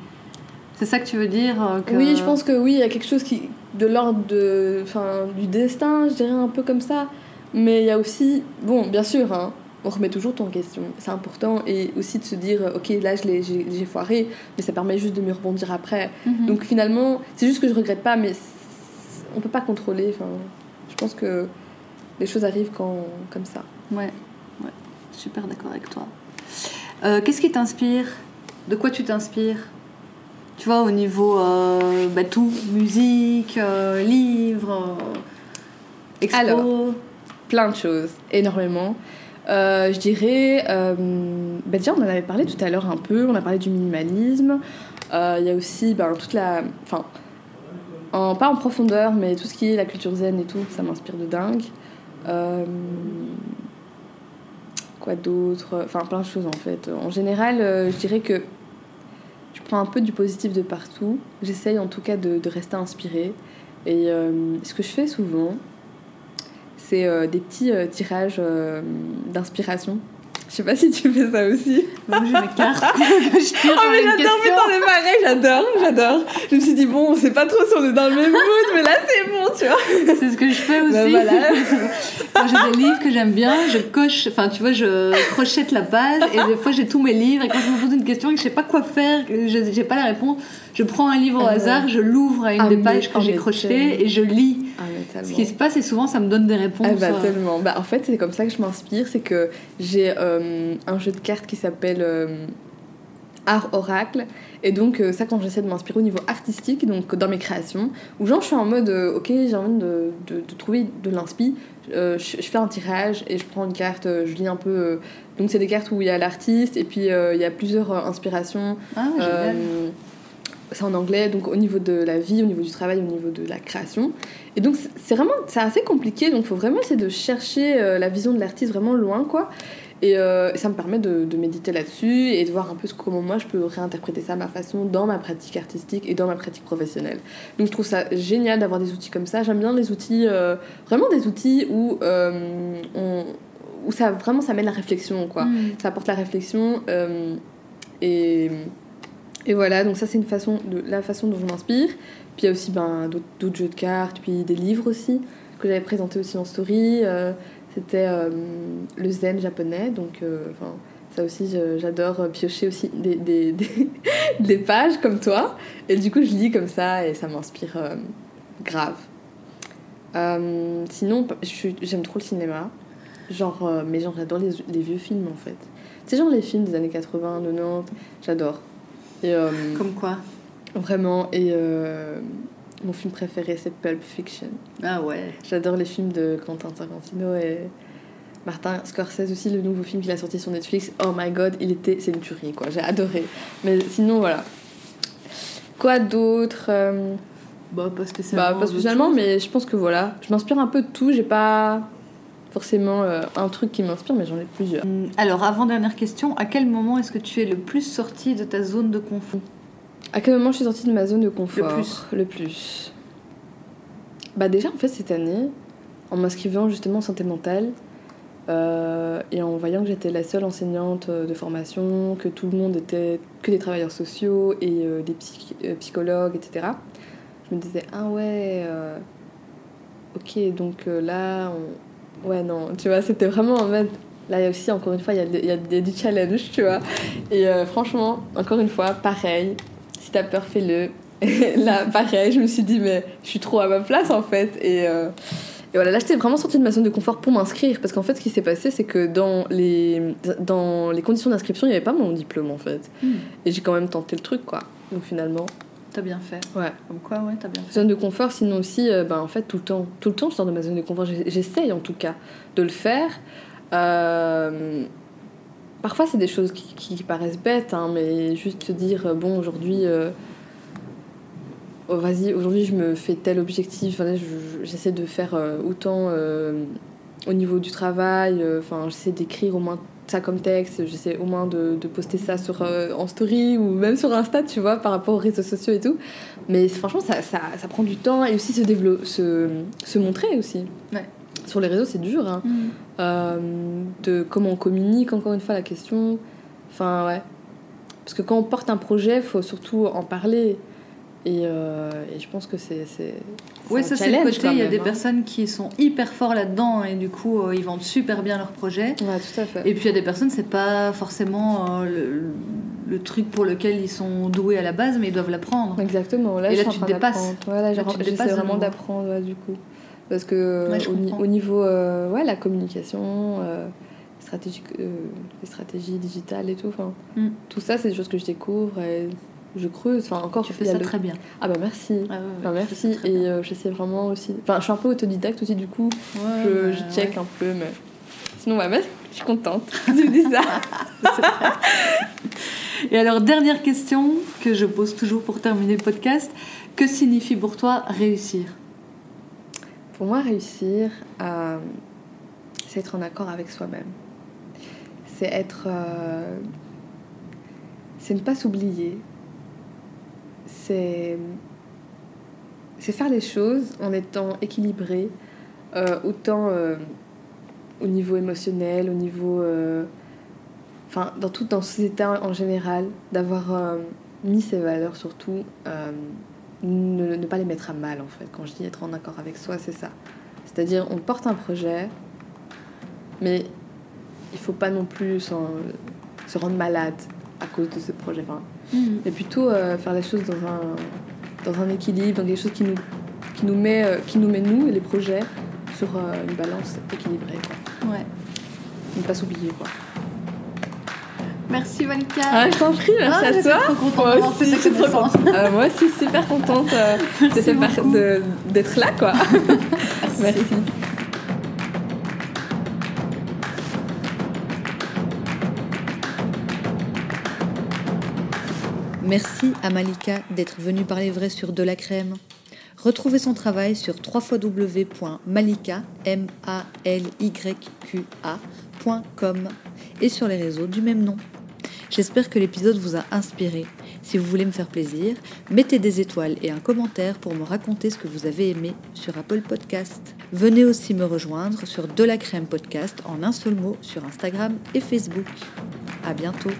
c'est ça que tu veux dire euh, que... Oui, je pense que oui, il y a quelque chose qui de l'ordre de, enfin, du destin, je dirais un peu comme ça. Mais il y a aussi, bon, bien sûr, hein, on remet toujours tout en question. C'est important et aussi de se dire, euh, ok, là, je l'ai- j'ai j'ai foiré, mais ça permet juste de mieux rebondir après. Mhm. Donc finalement, c'est juste que je regrette pas, mais on peut pas contrôler. Enfin, je pense que les choses arrivent quand, comme ça. Ouais, ouais, super d'accord avec toi. Euh, Qu'est-ce qui t'inspire? De quoi tu t'inspires? Tu vois, au niveau euh, bah, tout, musique, euh, livres, euh, expo. Alors. Plein de choses, énormément. Je dirais, bah déjà on en avait parlé tout à l'heure un peu, on a parlé du minimalisme. Il y a aussi ben, toute la. Enfin, en, pas en profondeur, mais tout ce qui est la culture zen et tout, ça m'inspire de dingue. Quoi d'autre? Enfin, plein de choses en fait. En général, je dirais que je prends un peu du positif de partout. J'essaye en tout cas de, rester inspirée. Et euh, ce que je fais souvent, c'est euh, des petits euh, tirages d'inspiration. Je sais pas si tu fais ça aussi. Cartes [LAUGHS] que [LAUGHS] je Oh mais j'adore, mais t'en es pareil, j'adore, j'adore. Je me suis dit bon, on sait pas trop si on est dans le même mood, mais là c'est bon, tu vois. C'est ce que je fais aussi. Bah, voilà. [LAUGHS] Quand j'ai des livres que j'aime bien, je coche, enfin tu vois, je crochette la page et des fois j'ai tous mes livres et quand je me pose une question et que je sais pas quoi faire, je j'ai pas la réponse, je prends un livre au Ah hasard, je l'ouvre à une Ah, des pages que j'ai crochetées et je lis. Ah Ce qui se passe et souvent ça me donne des réponses. Ah bah euh, tellement. Bah en fait c'est comme ça que je m'inspire, c'est que j'ai euh, un jeu de cartes qui s'appelle euh, art oracle. Et donc, euh, ça, quand j'essaie de m'inspirer au niveau artistique, donc dans mes créations, où genre je suis en mode, ok, j'ai envie de, de, de trouver de l'inspi, je, je fais un tirage et je prends une carte, je lis un peu. donc, c'est des cartes où il y a l'artiste et puis il y a plusieurs inspirations. Ah, génial. C'est en anglais, donc au niveau de la vie, au niveau du travail, au niveau de la création. Et donc c'est- vraiment, c'est assez compliqué, donc il faut vraiment essayer de chercher la vision de l'artiste vraiment loin, quoi. Et euh, ça me permet de, de méditer là-dessus et de voir un peu comment moi je peux réinterpréter ça à ma façon dans ma pratique artistique et dans ma pratique professionnelle. Donc je trouve ça génial d'avoir des outils comme ça. J'aime bien les outils, euh, vraiment des outils où, euh, on- où ça vraiment ça mène la réflexion, quoi Mm. ça apporte la réflexion et, et voilà donc ça c'est une façon de la façon dont je m'inspire puis il y a aussi ben, d'autres d'autres jeux de cartes puis des livres aussi que j'avais présenté aussi en story euh, c'était euh, le zen japonais donc euh, ça aussi j'adore piocher aussi des, des, [LAUGHS] des, des pages comme toi et du coup je lis comme ça et ça m'inspire euh, grave Euh, sinon j'aime trop le cinéma Genre, euh, mais genre, j'adore les, les vieux films en fait. C'est genre les films des années 80, 90, j'adore. Euh, Comme quoi? vraiment, et euh, mon film préféré c'est Pulp Fiction. Ah ouais. J'adore les films de Quentin Tarantino et Martin Scorsese aussi, le nouveau film qu'il a sorti sur Netflix. Oh my god, il était, c'est une tuerie quoi, j'ai adoré. Mais sinon, voilà. Quoi d'autre euh, Bah, pas spécialement. Bah, pas spécialement, mais je pense que voilà. Je m'inspire un peu de tout, j'ai pas forcément euh, un truc qui m'inspire, mais j'en ai plusieurs. Hum, Alors, avant-dernière question, à quel moment est-ce que tu es le plus sorti de ta zone de confort? À quel moment je suis sortie de ma zone de confort Le plus. Le plus. Bah déjà en fait cette année, en m'inscrivant justement en santé mentale euh, et en voyant que j'étais la seule enseignante euh, de formation, que tout le monde était que des travailleurs sociaux et euh, des psy- psychologues, etc. Je me disais ah ouais, euh, ok donc là on... ouais non tu vois c'était vraiment en mode là il y a aussi encore une fois il y a, il y a du challenge tu vois et euh, franchement encore une fois pareil si t'as peur, fais-le. [LAUGHS] Là, pareil, je me suis dit, mais je suis trop à ma place en fait. Et, euh, et voilà, là, j'étais vraiment sortie de ma zone de confort pour m'inscrire. Parce qu'en fait, ce qui s'est passé, c'est que dans les, dans les conditions d'inscription, il n'y avait pas mon diplôme en fait. Hmm. Et j'ai quand même tenté le truc, quoi. Donc finalement, T'as bien fait. ouais. Comme quoi, ouais, t'as bien fait. Zone de confort, sinon aussi, euh, ben, en fait, tout le temps. Tout le temps, je sors de ma zone de confort. J'ess- J'essaye en tout cas de le faire. Euh, Parfois, c'est des choses qui, qui paraissent bêtes, hein, mais juste se dire, euh, bon, aujourd'hui, euh, oh, vas-y, aujourd'hui, je me fais tel objectif. Enfin, j'essaie de faire euh, autant au niveau du travail. Enfin, j'essaie d'écrire au moins ça comme texte. J'essaie au moins de, de poster ça sur, en story ou même sur Insta, tu vois, par rapport aux réseaux sociaux et tout. Mais franchement, ça, ça, prend du temps et aussi se, se, se montrer aussi. Ouais. Sur les réseaux, c'est dur. Hein. Hum. Euh, de comment on communique, encore une fois, la question. Enfin, ouais. Parce que quand on porte un projet, il faut surtout en parler. Et, euh, et je pense que c'est. un ça c'est le côté, il y a des hein. personnes qui sont hyper forts là-dedans et du coup euh, ils vendent super bien leur projet. Ouais, tout à fait. Et puis il y a des personnes, c'est pas forcément le, le truc pour lequel ils sont doués à la base, mais ils doivent l'apprendre. Exactement. Là, Et je là, en tu te dépasses. Ouais, là, tu te dépasses vraiment d'apprendre, ouais, du coup. Parce que Ouais, je au, niveau, euh, ouais, la communication, euh, stratégie, euh, les stratégies digitales et tout, Mm. tout ça, c'est des choses que je découvre et je creuse. Enfin, encore, Tu fais ça le- très bien. Ah bah merci. Ah ouais, ouais, Enfin, merci. Et euh, j'essaie vraiment aussi. Enfin, je suis un peu autodidacte aussi, du coup, Ouais, je, bah, je check un peu, mais. Sinon, ouais, mais je suis contente [LAUGHS] tu dis ça. Et alors, dernière question que je pose toujours pour terminer le podcast. Que signifie pour toi réussir? Pour moi, réussir, c'est être en accord avec soi-même. C'est être. euh, c'est ne pas s'oublier. C'est. C'est faire les choses en étant équilibré, euh, autant euh, au niveau émotionnel, au niveau. Enfin, dans tout, dans ces états en général, d'avoir mis ses valeurs surtout. Ne, ne pas les mettre à mal en fait. Quand je dis être en accord avec soi, c'est ça. C'est-à-dire, on porte un projet, mais il faut pas non plus se rendre malade à cause de ce projet. Enfin, mais plutôt euh, faire les choses dans un, dans un équilibre, dans quelque chose qui nous, qui nous, met, euh, qui nous met, nous, les projets, sur euh, une balance équilibrée. Quoi. Ouais. Ne pas s'oublier. Quoi. Merci Malika. Ah, je t'en prie, merci Ah, à toi. trop contente Moi aussi, je suis trop contente. Euh, moi aussi, super contente euh, [LAUGHS] d'être là, quoi. [LAUGHS] Merci. Merci à Malika d'être venue parler vrai sur De la Crème. Retrouvez son travail sur www.malika, M-A-L-Y-Q-A.com et sur les réseaux du même nom. J'espère que l'épisode vous a inspiré. Si vous voulez me faire plaisir, mettez des étoiles et un commentaire pour me raconter ce que vous avez aimé sur Apple Podcast. Venez aussi me rejoindre sur De la Crème Podcast en un seul mot sur Instagram et Facebook. À bientôt.